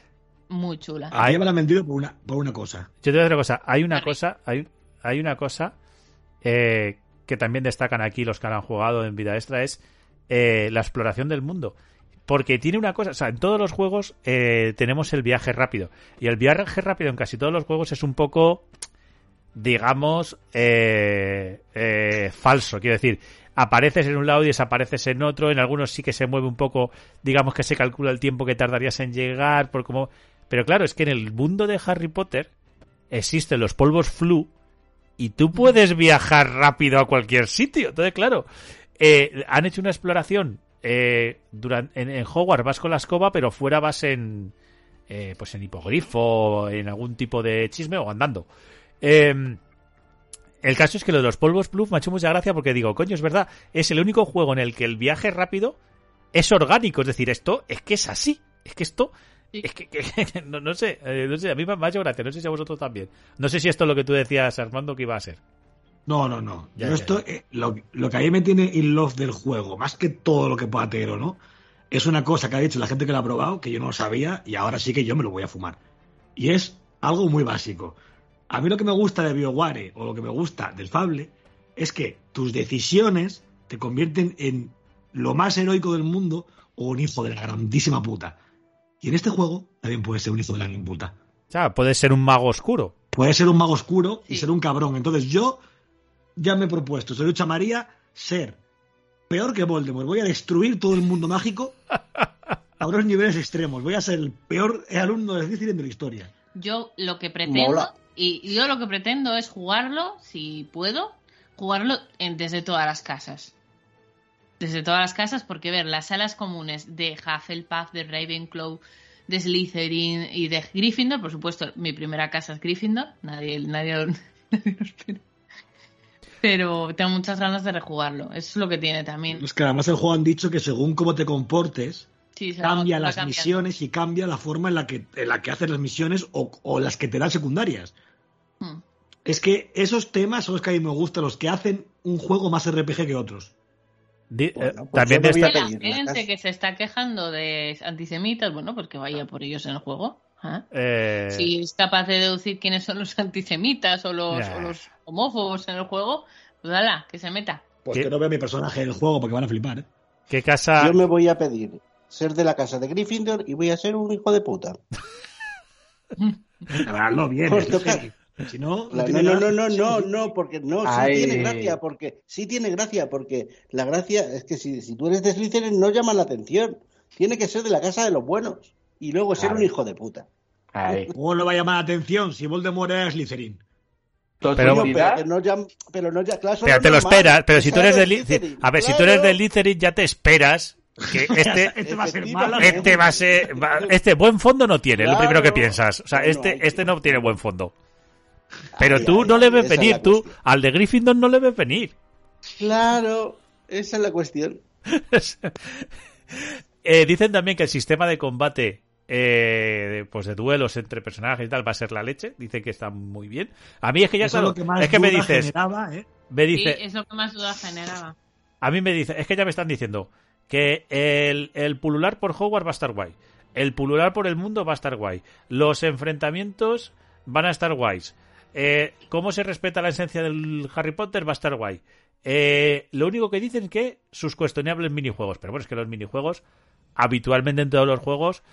muy chula. Ah, Ahí me la han vendido por una, por una cosa. Yo te voy a decir una cosa. Hay una Vale. cosa, hay, hay una cosa eh, que también destacan aquí los que han jugado en vida extra es eh, la exploración del mundo. Porque tiene una cosa, o sea, en todos los juegos eh, tenemos el viaje rápido. Y el viaje rápido en casi todos los juegos es un poco, digamos, eh, eh, falso. Quiero decir, apareces en un lado y desapareces en otro. En algunos sí que se mueve un poco, digamos que se calcula el tiempo que tardarías en llegar. Por como... Pero claro, es que en el mundo de Harry Potter existen los polvos flu y tú puedes viajar rápido a cualquier sitio. Entonces, claro, eh, han hecho una exploración. Eh, durante, en, en Hogwarts vas con la escoba, pero fuera vas en, eh, pues en hipogrifo, en algún tipo de chisme o andando. Eh, el caso es que lo de los polvos Pluf me ha hecho mucha gracia porque digo, coño, es verdad, es el único juego en el que el viaje rápido es orgánico. Es decir, esto es que es así. Es que esto. Es que, que- no, no sé, eh, no sé, a mí me ha hecho gracia, no sé si a vosotros también. No sé si esto es lo que tú decías, Armando, que iba a ser. No, no, no. Ya, Yo ya, esto, ya. eh, lo, lo que a mí me tiene in love del juego, más que todo lo que pueda tener o no, es una cosa que ha dicho la gente que lo ha probado, que yo no lo sabía, y ahora sí que yo me lo voy a fumar. Y es algo muy básico. A mí lo que me gusta de BioWare, o lo que me gusta del Fable, es que tus decisiones te convierten en lo más heroico del mundo o un hijo de la grandísima puta. Y en este juego también puedes ser un hijo de la gran puta. O sea, puede ser un mago oscuro. Puede ser un mago oscuro y Sí. ser un cabrón. Entonces yo ya me he propuesto, soy Lucha María, ser peor que Voldemort. Voy a destruir todo el mundo mágico a unos niveles extremos. Voy a ser el peor alumno de Slytherin de la historia. Yo lo que pretendo, Mola. y yo lo que pretendo es jugarlo, si puedo, jugarlo en- desde todas las casas. Desde todas las casas, porque ver, las salas comunes de Hufflepuff, de Ravenclaw, de Slytherin y de Gryffindor, por supuesto, mi primera casa es Gryffindor, nadie, nadie, lo- nadie lo espera. Pero tengo muchas ganas de rejugarlo, eso es lo que tiene también. Es que además el juego han dicho que según cómo te comportes, Sí, cambia va las cambiando. misiones y cambia la forma en la que, en la que haces las misiones o, o las que te dan secundarias. Hmm. Es que esos temas son los que a mí me gustan, los que hacen un juego más RPG que otros. Di- Bueno, eh, pues también de esta- a la gente que se está quejando de antisemitas, bueno, pues que vaya por ellos en el juego. ¿ah? eh, Si es capaz de deducir quiénes son los antisemitas o los, Ya. o los homófobos en el juego, pues ala, que se meta. Pues ¿Qué? que no veo mi personaje en el juego porque van a flipar. ¿eh? ¿Qué casa? Yo me voy a pedir ser de la casa de Gryffindor y voy a ser un hijo de puta. Bien. Pues es toca- que Si no, no, no, no, no, no, no, porque no, sí Ay. tiene gracia, porque sí tiene gracia, porque la gracia es que si, si tú eres de Slytherin no llama la atención. Tiene que ser de la casa de los buenos y luego ser un hijo de puta. ¿Cómo no va a llamar la atención si Voldemort era Slytherin? Pero- pero no llama, pero no ya, claro, Pero no te lo esperas, pero si tú eres de a ver, si tú eres de Slytherin ya te esperas que este Este va a ser malo. Este va a ser va- este buen fondo no tiene, lo Claro. primero que piensas. O sea, Bueno, este que- este no tiene buen fondo. Pero Ay, tú ay, no le ves venir, tú cuestión. al de Gryffindor no le ves venir. Claro, esa es la cuestión. Eh, dicen también que el sistema de combate eh, de, pues de duelos entre personajes y tal va a ser la leche. Dicen que está muy bien. A mí es que ya Eso claro, es lo que más es que me dices, generaba, ¿eh? me Sí, dice, es lo que más duda generaba. a mí me dice, es que ya me están diciendo que el, el pulular por Hogwarts va a estar guay. El pulular por el mundo va a estar guay. Los enfrentamientos van a estar guays. Eh, cómo se respeta la esencia del Harry Potter va a estar guay. Eh, lo único que dicen es que sus cuestionables minijuegos. Pero bueno, es que los minijuegos, habitualmente en todos los juegos,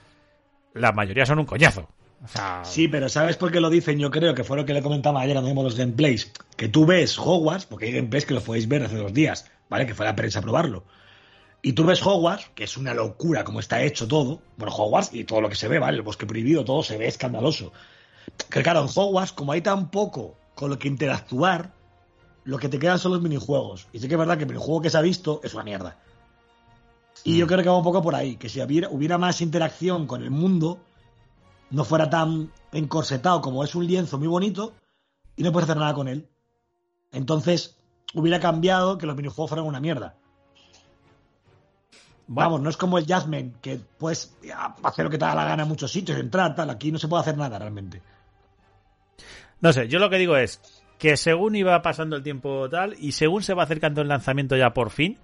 la mayoría son un coñazo. O sea, Sí, pero ¿sabes por qué lo dicen? Yo creo que fue lo que le comentaba ayer cuando vimos los gameplays. Que tú ves Hogwarts, porque hay gameplays que los podéis ver hace dos días, ¿vale? Que fue la prensa a probarlo. Y tú ves Hogwarts, que es una locura como está hecho todo. Bueno, Hogwarts y todo lo que se ve, ¿vale? El bosque prohibido, todo se ve escandaloso. Que claro, en Hogwarts, como hay tan poco con lo que interactuar, lo que te quedan son los minijuegos. Y sí que es verdad que el minijuego que se ha visto es una mierda. Y yo creo que va un poco por ahí, que si hubiera, hubiera más interacción con el mundo, no fuera tan encorsetado como es un lienzo muy bonito y no puedes hacer nada con él. Entonces, hubiera cambiado que los minijuegos fueran una mierda. bueno, Vamos, no es como el Jasmine, que puedes hacer lo que te da la gana en muchos sitios, entrar, tal. Aquí no se puede hacer nada realmente. No sé, yo lo que digo es que según iba pasando el tiempo tal y según se va acercando el lanzamiento ya por fin,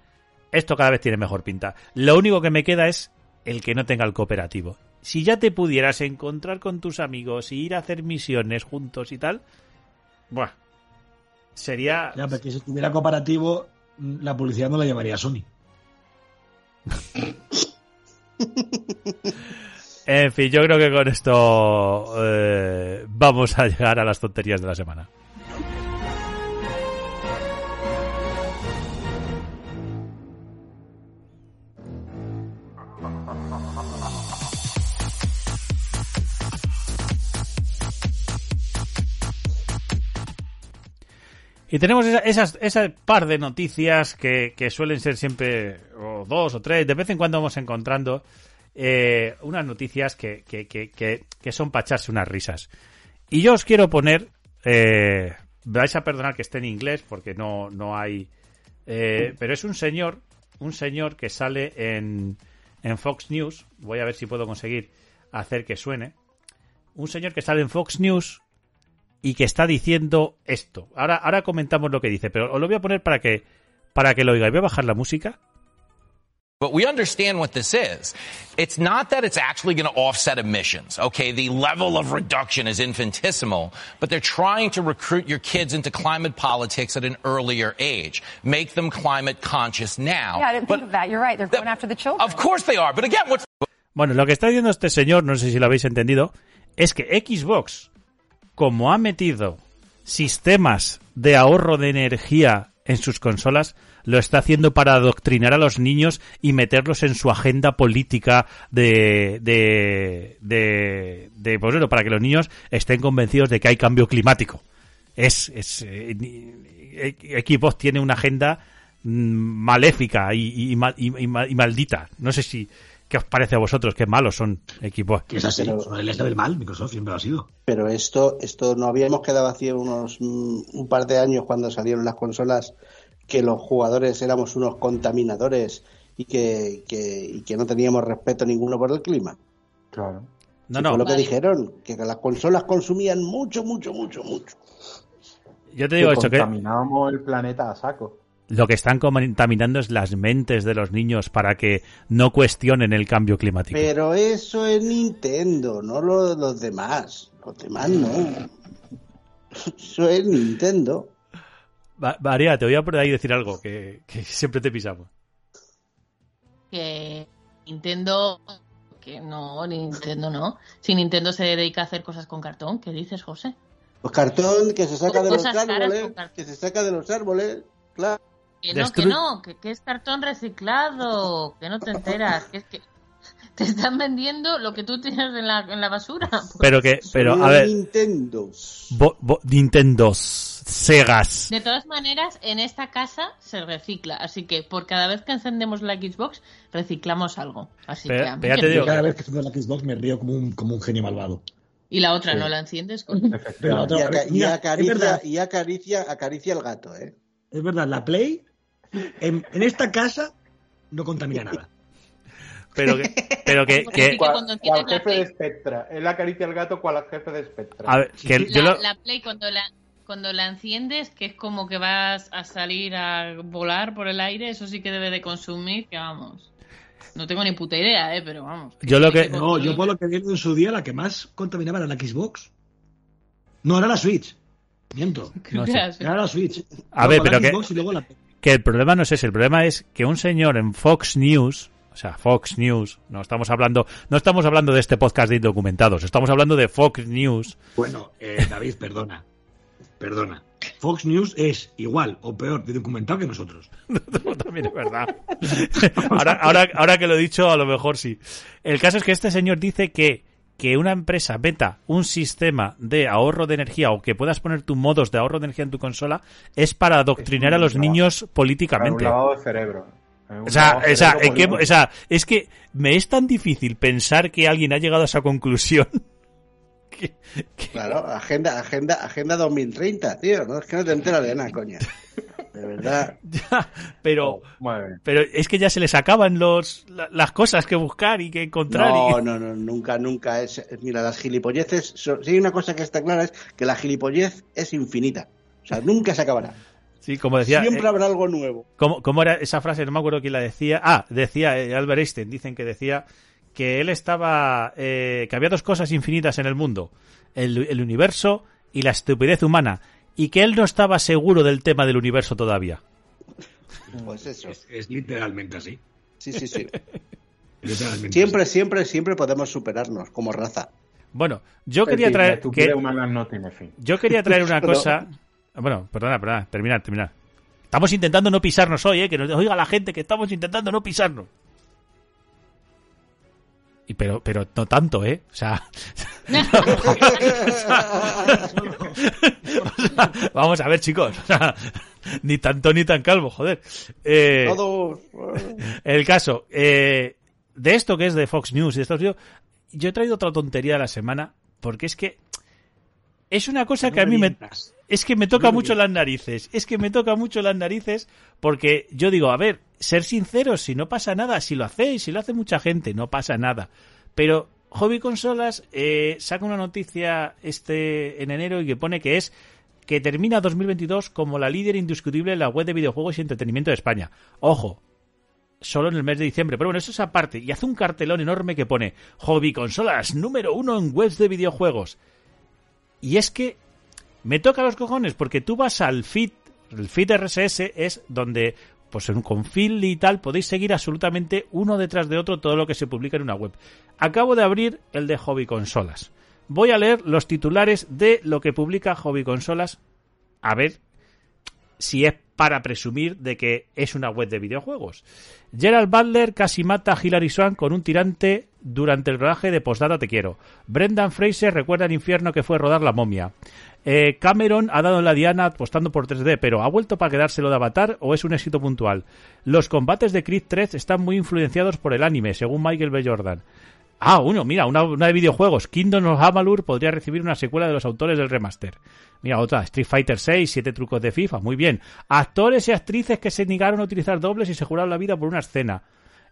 esto cada vez tiene mejor pinta. Lo único que me queda es el que no tenga el cooperativo. Si ya te pudieras encontrar con tus amigos y ir a hacer misiones juntos y tal, buah, sería... Ya, porque si tuviera comparativo, mm, la publicidad no la llevaría a Sony. En fin, yo creo que con esto eh, vamos a llegar a las tonterías de la semana. Y tenemos esa, esas, esa par de noticias que, que suelen ser siempre, o dos o tres, de vez en cuando vamos encontrando eh, unas noticias que, que, que, son para echarse unas risas. Y yo os quiero poner, eh, vais a perdonar que esté en inglés porque no, no hay, eh, pero es un señor, un señor que sale en, en Fox News, voy a ver si puedo conseguir hacer que suene, un señor que sale en Fox News y que está diciendo esto. Ahora, ahora comentamos lo que dice, pero os lo voy a poner para que, para que lo oigáis. Voy a bajar la música But we understand what this is. It's not that it's actually going to offset emissions. Okay, the level of reduction is infinitesimal, but they're trying to recruit your kids into climate politics at an earlier age. Make them climate conscious now. Yeah, I didn't But- think of that. You're right. They're going after the children. Of course they are, but again, what's Bueno, lo que está diciendo este señor, no sé si lo habéis entendido, es que Xbox, como ha metido sistemas de ahorro de energía en sus consolas, lo está haciendo para adoctrinar a los niños y meterlos en su agenda política de, de, de, de, pues bueno, para que los niños estén convencidos de que hay cambio climático. Es, es eh, ni- Xbox tiene una agenda mm, maléfica y, y, mal- y- y mal- y maldita. No sé si qué os parece a vosotros, qué malos son. Que es así, Pero- son el eje del mal, Microsoft siempre lo ha sido. Pero esto, esto no habíamos quedado así unos un par de años cuando salieron las consolas que los jugadores éramos unos contaminadores y que, que, y que no teníamos respeto ninguno por el clima. Claro. No, no, fue lo que Vale. dijeron, que las consolas consumían mucho, mucho, mucho, mucho. yo te digo Que esto, que contaminábamos el planeta a saco. Lo que están contaminando es las mentes de los niños para que no cuestionen el cambio climático. Pero eso es Nintendo, no lo- los demás. Los demás no. Eso es Nintendo. Va- María, te voy a por ahí decir algo, que, que siempre te pisamos. que Nintendo que no, Nintendo no. Si Nintendo se dedica a hacer cosas con cartón, ¿qué dices, José? Pues cartón que se saca de los árboles, que se saca de los árboles, claro. Que no, que no, que, que es cartón reciclado, que no te enteras, que es que te están vendiendo lo que tú tienes en la, en la basura. Pues, Pero que, pero Solo a ver, Nintendo. bo- bo- Nintendos, Segas. De todas maneras, en esta casa se recicla, así que por cada vez que encendemos la Xbox, reciclamos algo. Así Pero- que a mí pero ya que te digo cada vez que estoy en la Xbox me río como un, como un genio malvado. Y la otra Sí. no la enciendes con... Pero la. Y, aca- acaricia, y acaricia, acaricia el gato, ¿eh? Es verdad, la Play en, en esta casa no contamina nada. Pero que, pero que, que- sí ¿Cuál, cuando cuál tienes la jefe de Spectra? Él acaricia al gato cual al jefe de Spectra. a ver, que yo La, lo- la Play cuando la cuando la enciendes, que es como que vas a salir a volar por el aire, eso sí que debe de consumir, que vamos. No tengo ni puta idea, eh, pero vamos. Yo lo que- No, yo por lo que vi en su día, la que más contaminaba era la Xbox. No, era la Switch. Miento. no sé. Gracias. Era la Switch. A ver, Luego pero la que- Xbox y luego la. Que el problema no es ese, el problema es que un señor en Fox News, o sea, Fox News, no estamos hablando, no estamos hablando de este podcast de indocumentados, estamos hablando de Fox News, Bueno, eh, David, perdona. Perdona. Fox News es igual o peor de documentado que nosotros. también es verdad. ahora, ahora, ahora que lo he dicho, a lo mejor sí. El caso es que este señor dice que, que una empresa meta un sistema de ahorro de energía o que puedas poner tus modos de ahorro de energía en tu consola es para adoctrinar a los niños Para un políticamente. lavado de cerebro. Un O sea, lavado de o sea, cerebro ¿en qué- político. o sea, es que me es tan difícil pensar que alguien ha llegado a esa conclusión. que- que- Claro, agenda, agenda, agenda 2030, tío. No es que no te enteras de nada, coño. De verdad. ya, pero, Oh, pero es que ya se les acaban los, la- las cosas que buscar y que encontrar. No, y- no, no, nunca, nunca es. es- Mira, las gilipolleces. son- Si hay una cosa que está clara es que la gilipollez es infinita. O sea, nunca se acabará. Sí, como decía. Siempre eh, habrá algo nuevo. ¿cómo, cómo era esa frase? No me acuerdo quién la decía. Ah, decía eh, Albert Einstein. Dicen que decía que él estaba. eh, que había dos cosas infinitas en el mundo: el, el universo y la estupidez humana. Y que él no estaba seguro del tema del universo todavía. Pues eso. Es, es literalmente así. Sí, sí, sí. Literalmente Siempre, siempre, siempre podemos superarnos como raza. Bueno, yo quería traer. estupidez que- humana no tiene fin. Yo quería traer una cosa. Bueno, perdona, perdona, terminar, terminar. Estamos intentando no pisarnos hoy, ¿eh? Que nos oiga la gente que estamos intentando no pisarnos. Y pero, pero no tanto, ¿eh? O sea, o sea, vamos a ver, chicos. O sea, ni tanto ni tan calvo, joder. Eh, Todos. el caso, eh, de esto que es de Fox News y de Estados Unidos, yo he traído otra tontería de la semana, porque es que es una cosa que a mí me, es que me toca mucho las narices. Es que me toca mucho las narices porque yo digo, a ver, ser sinceros, si no pasa nada, si lo hacéis, si lo hace mucha gente, no pasa nada. Pero Hobby Consolas eh, saca una noticia este en enero y que pone que es que termina 2022 como la líder indiscutible en la web de videojuegos y entretenimiento de España. Ojo, solo en el mes de diciembre. Pero bueno, eso es aparte. Y hace un cartelón enorme que pone Hobby Consolas número uno en webs de videojuegos. Y es que me toca los cojones porque tú vas al feed, el feed RSS es donde pues en un confil y tal podéis seguir absolutamente uno detrás de otro todo lo que se publica en una web. Acabo de abrir el de Hobby Consolas. Voy a leer los titulares de lo que publica Hobby Consolas. A ver si es para presumir de que es una web de videojuegos. Gerald Butler casi mata a Hilary Swank con un tirante durante el rodaje de Postdata Te Quiero. Brendan Fraser recuerda el infierno que fue rodar La Momia. Eh, Cameron ha dado la diana apostando por 3D, pero ¿ha vuelto para quedárselo de Avatar o es un éxito puntual? Los combates de Creed 3 están muy influenciados por el anime, según Michael B. Jordan. Ah, uno, mira, una, de videojuegos. Kingdom of Amalur podría recibir una secuela de los autores del remaster. Mira, otra, Street Fighter 6, 7 trucos de FIFA, muy bien. Actores y actrices que se negaron a utilizar dobles y se juraron la vida por una escena.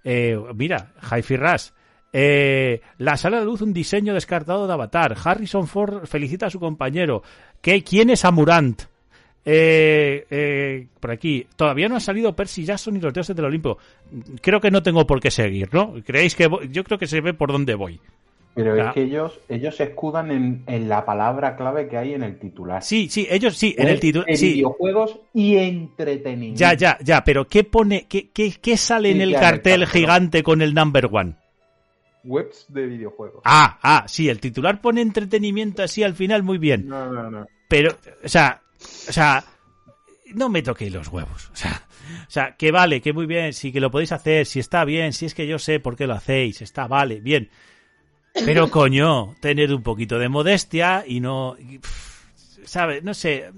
Eh, mira, Hi-Fi Rush. Eh, la sala de luz, un diseño descartado de Avatar. Harrison Ford felicita a su compañero. ¿Qué, ¿Quién es Amurant? Eh, eh, por aquí, todavía no ha salido Percy Jackson ni los dioses del Olimpo. Creo que no tengo por qué seguir, ¿no? ¿Creéis que voy? yo creo que se ve por dónde voy? Pero es que ellos, ellos se escudan en, en la palabra clave que hay en el titular. Sí, sí, ellos sí, en el. En Sí, videojuegos y entretenimiento. ya, ya, ya, pero ¿qué pone, qué, qué, qué sale en Sí, el ya, en el cartel cartel. gigante con el number one? Webs de videojuegos. Ah, ah, sí, el titular pone entretenimiento así al final, muy bien. No, no, no. Pero, o sea, o sea, no me toquéis los huevos. O sea, o sea, que vale, que muy bien, sí que lo podéis hacer, si está bien, si es que yo sé por qué lo hacéis, está, vale, bien. Pero coño, tener un poquito de modestia y no, ¿sabes? No sé.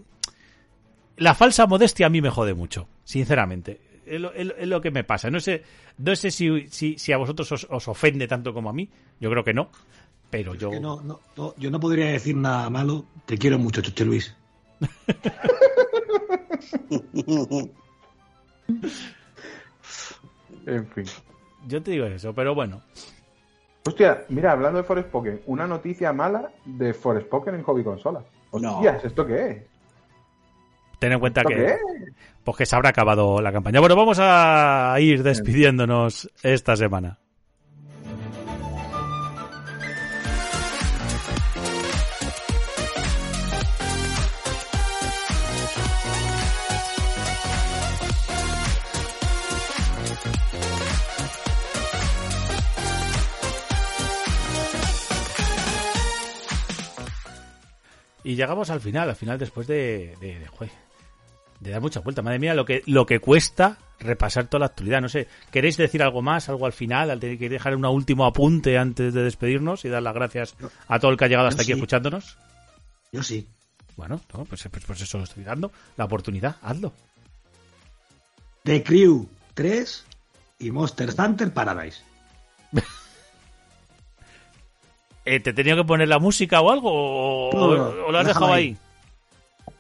La falsa modestia a mí me jode mucho, sinceramente. Es lo, es lo- es lo que me pasa. No sé, no sé si, si, si a vosotros os, os ofende tanto como a mí. Yo creo que no. Pero yo. Que no, no, no, yo no podría decir nada malo. Te quiero mucho, Chuche Luis. En fin. Yo te digo eso, pero bueno. Hostia, mira, hablando de Forspoken, una noticia mala de Forspoken en Hobby Consola. No. Hostias, ¿esto qué es? Ten en cuenta ¿Esto que, qué es? pues que se habrá acabado la campaña. Bueno, vamos a ir despidiéndonos esta semana. Y llegamos al final, al final después de, de, de, joder, de dar mucha vuelta. Madre mía, lo que, lo que cuesta repasar toda la actualidad. No sé, ¿queréis decir algo más, algo al final? Al tener que dejar un último apunte antes de despedirnos y dar las gracias a todo el que ha llegado hasta Yo aquí sí. escuchándonos. Yo sí. Bueno, no, pues, pues, pues eso lo estoy dando. La oportunidad, hazlo. The Crew 3 y Monster Hunter Paradise. Eh, ¿Te he tenido que poner la música o algo? ¿O, No, no, o lo has dejado ahí? ahí.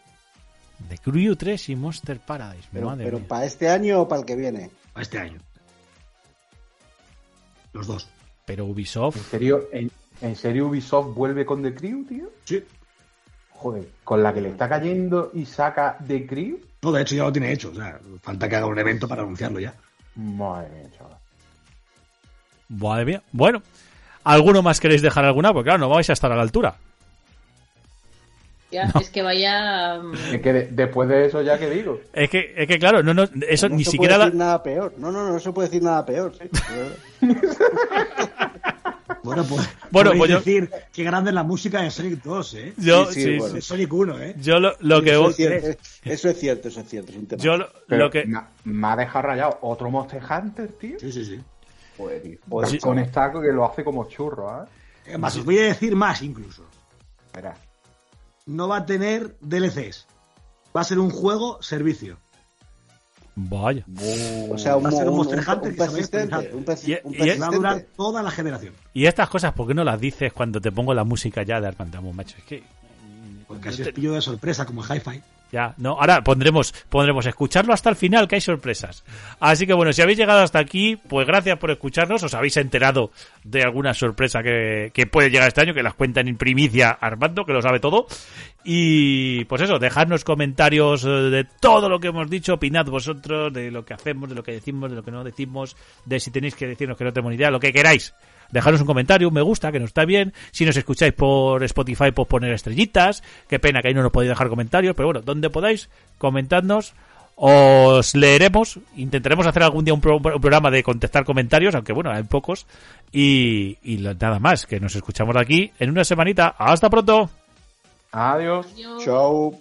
The Crew 3 y Monster Paradise. Pero, Madre pero mía. para este año o para el que viene. A este año. Los dos. Pero ¿En Ubisoft. serio, en, en serio Ubisoft vuelve con The Crew, tío? Sí. Joder, con la que le está cayendo y saca The Crew. No, de hecho ya lo tiene hecho. O sea, falta que haga un evento para anunciarlo ya. Madre mía, chaval. Madre mía. Bueno, ¿alguno más queréis dejar alguna? Porque claro, no vais a estar a la altura. Ya, es que vaya. mm, Es que de- después de eso, ya que digo. Es que, es que claro, no, no, eso no ni se siquiera puede la, decir nada peor. No, no, no, no se puede decir nada peor. sí. Bueno, pues. Bueno, pues yo- decir qué grande es la música de Sonic 2, ¿eh? Yo, Sí, sí, sí, bueno. De Sonic 1, ¿eh? yo lo, lo que eso, voy- es cierto, eso es cierto, eso es cierto. Es un tema. yo lo, lo que me, ha- me ha dejado rayado otro Monster Hunter, tío. Sí, sí, sí. Joder, tío. Joder, Sí. con esta que lo hace como churro, ¿eh? Es más, os voy a decir más incluso. Espera. No va a tener DLCs. Va a ser un juego servicio. vaya. o sea, un, va a ser un un- Monster un- Hunter un que se va a persistente. Y- un y- Y va a durar toda la generación. Y estas cosas, ¿por qué no las dices cuando te pongo la música ya de Armandamo, macho? Es que Porque así es pillo de sorpresa, como Hi-Fi. Ya, no, ahora pondremos, pondremos escucharlo hasta el final, que hay sorpresas. Así que bueno, si habéis llegado hasta aquí, pues gracias por escucharnos, os habéis enterado de alguna sorpresa que, que puede llegar este año, que las cuentan en primicia Armando, que lo sabe todo. Y pues eso, dejadnos comentarios eh, de todo lo que hemos dicho, opinad vosotros de lo que hacemos, de lo que decimos, de lo que no decimos, de si tenéis que decirnos que no tenemos ni idea, lo que queráis. Dejadnos un comentario, un me gusta, que nos está bien. Si nos escucháis por Spotify, pues poner estrellitas. Qué pena que ahí no nos podéis dejar comentarios, pero bueno, donde podáis, comentadnos. Os leeremos, intentaremos hacer algún día un, pro- un programa de contestar comentarios, aunque bueno, hay pocos. Y, nada más, que nos escuchamos aquí en una semanita. ¡Hasta pronto! Adiós. Yo- Chao.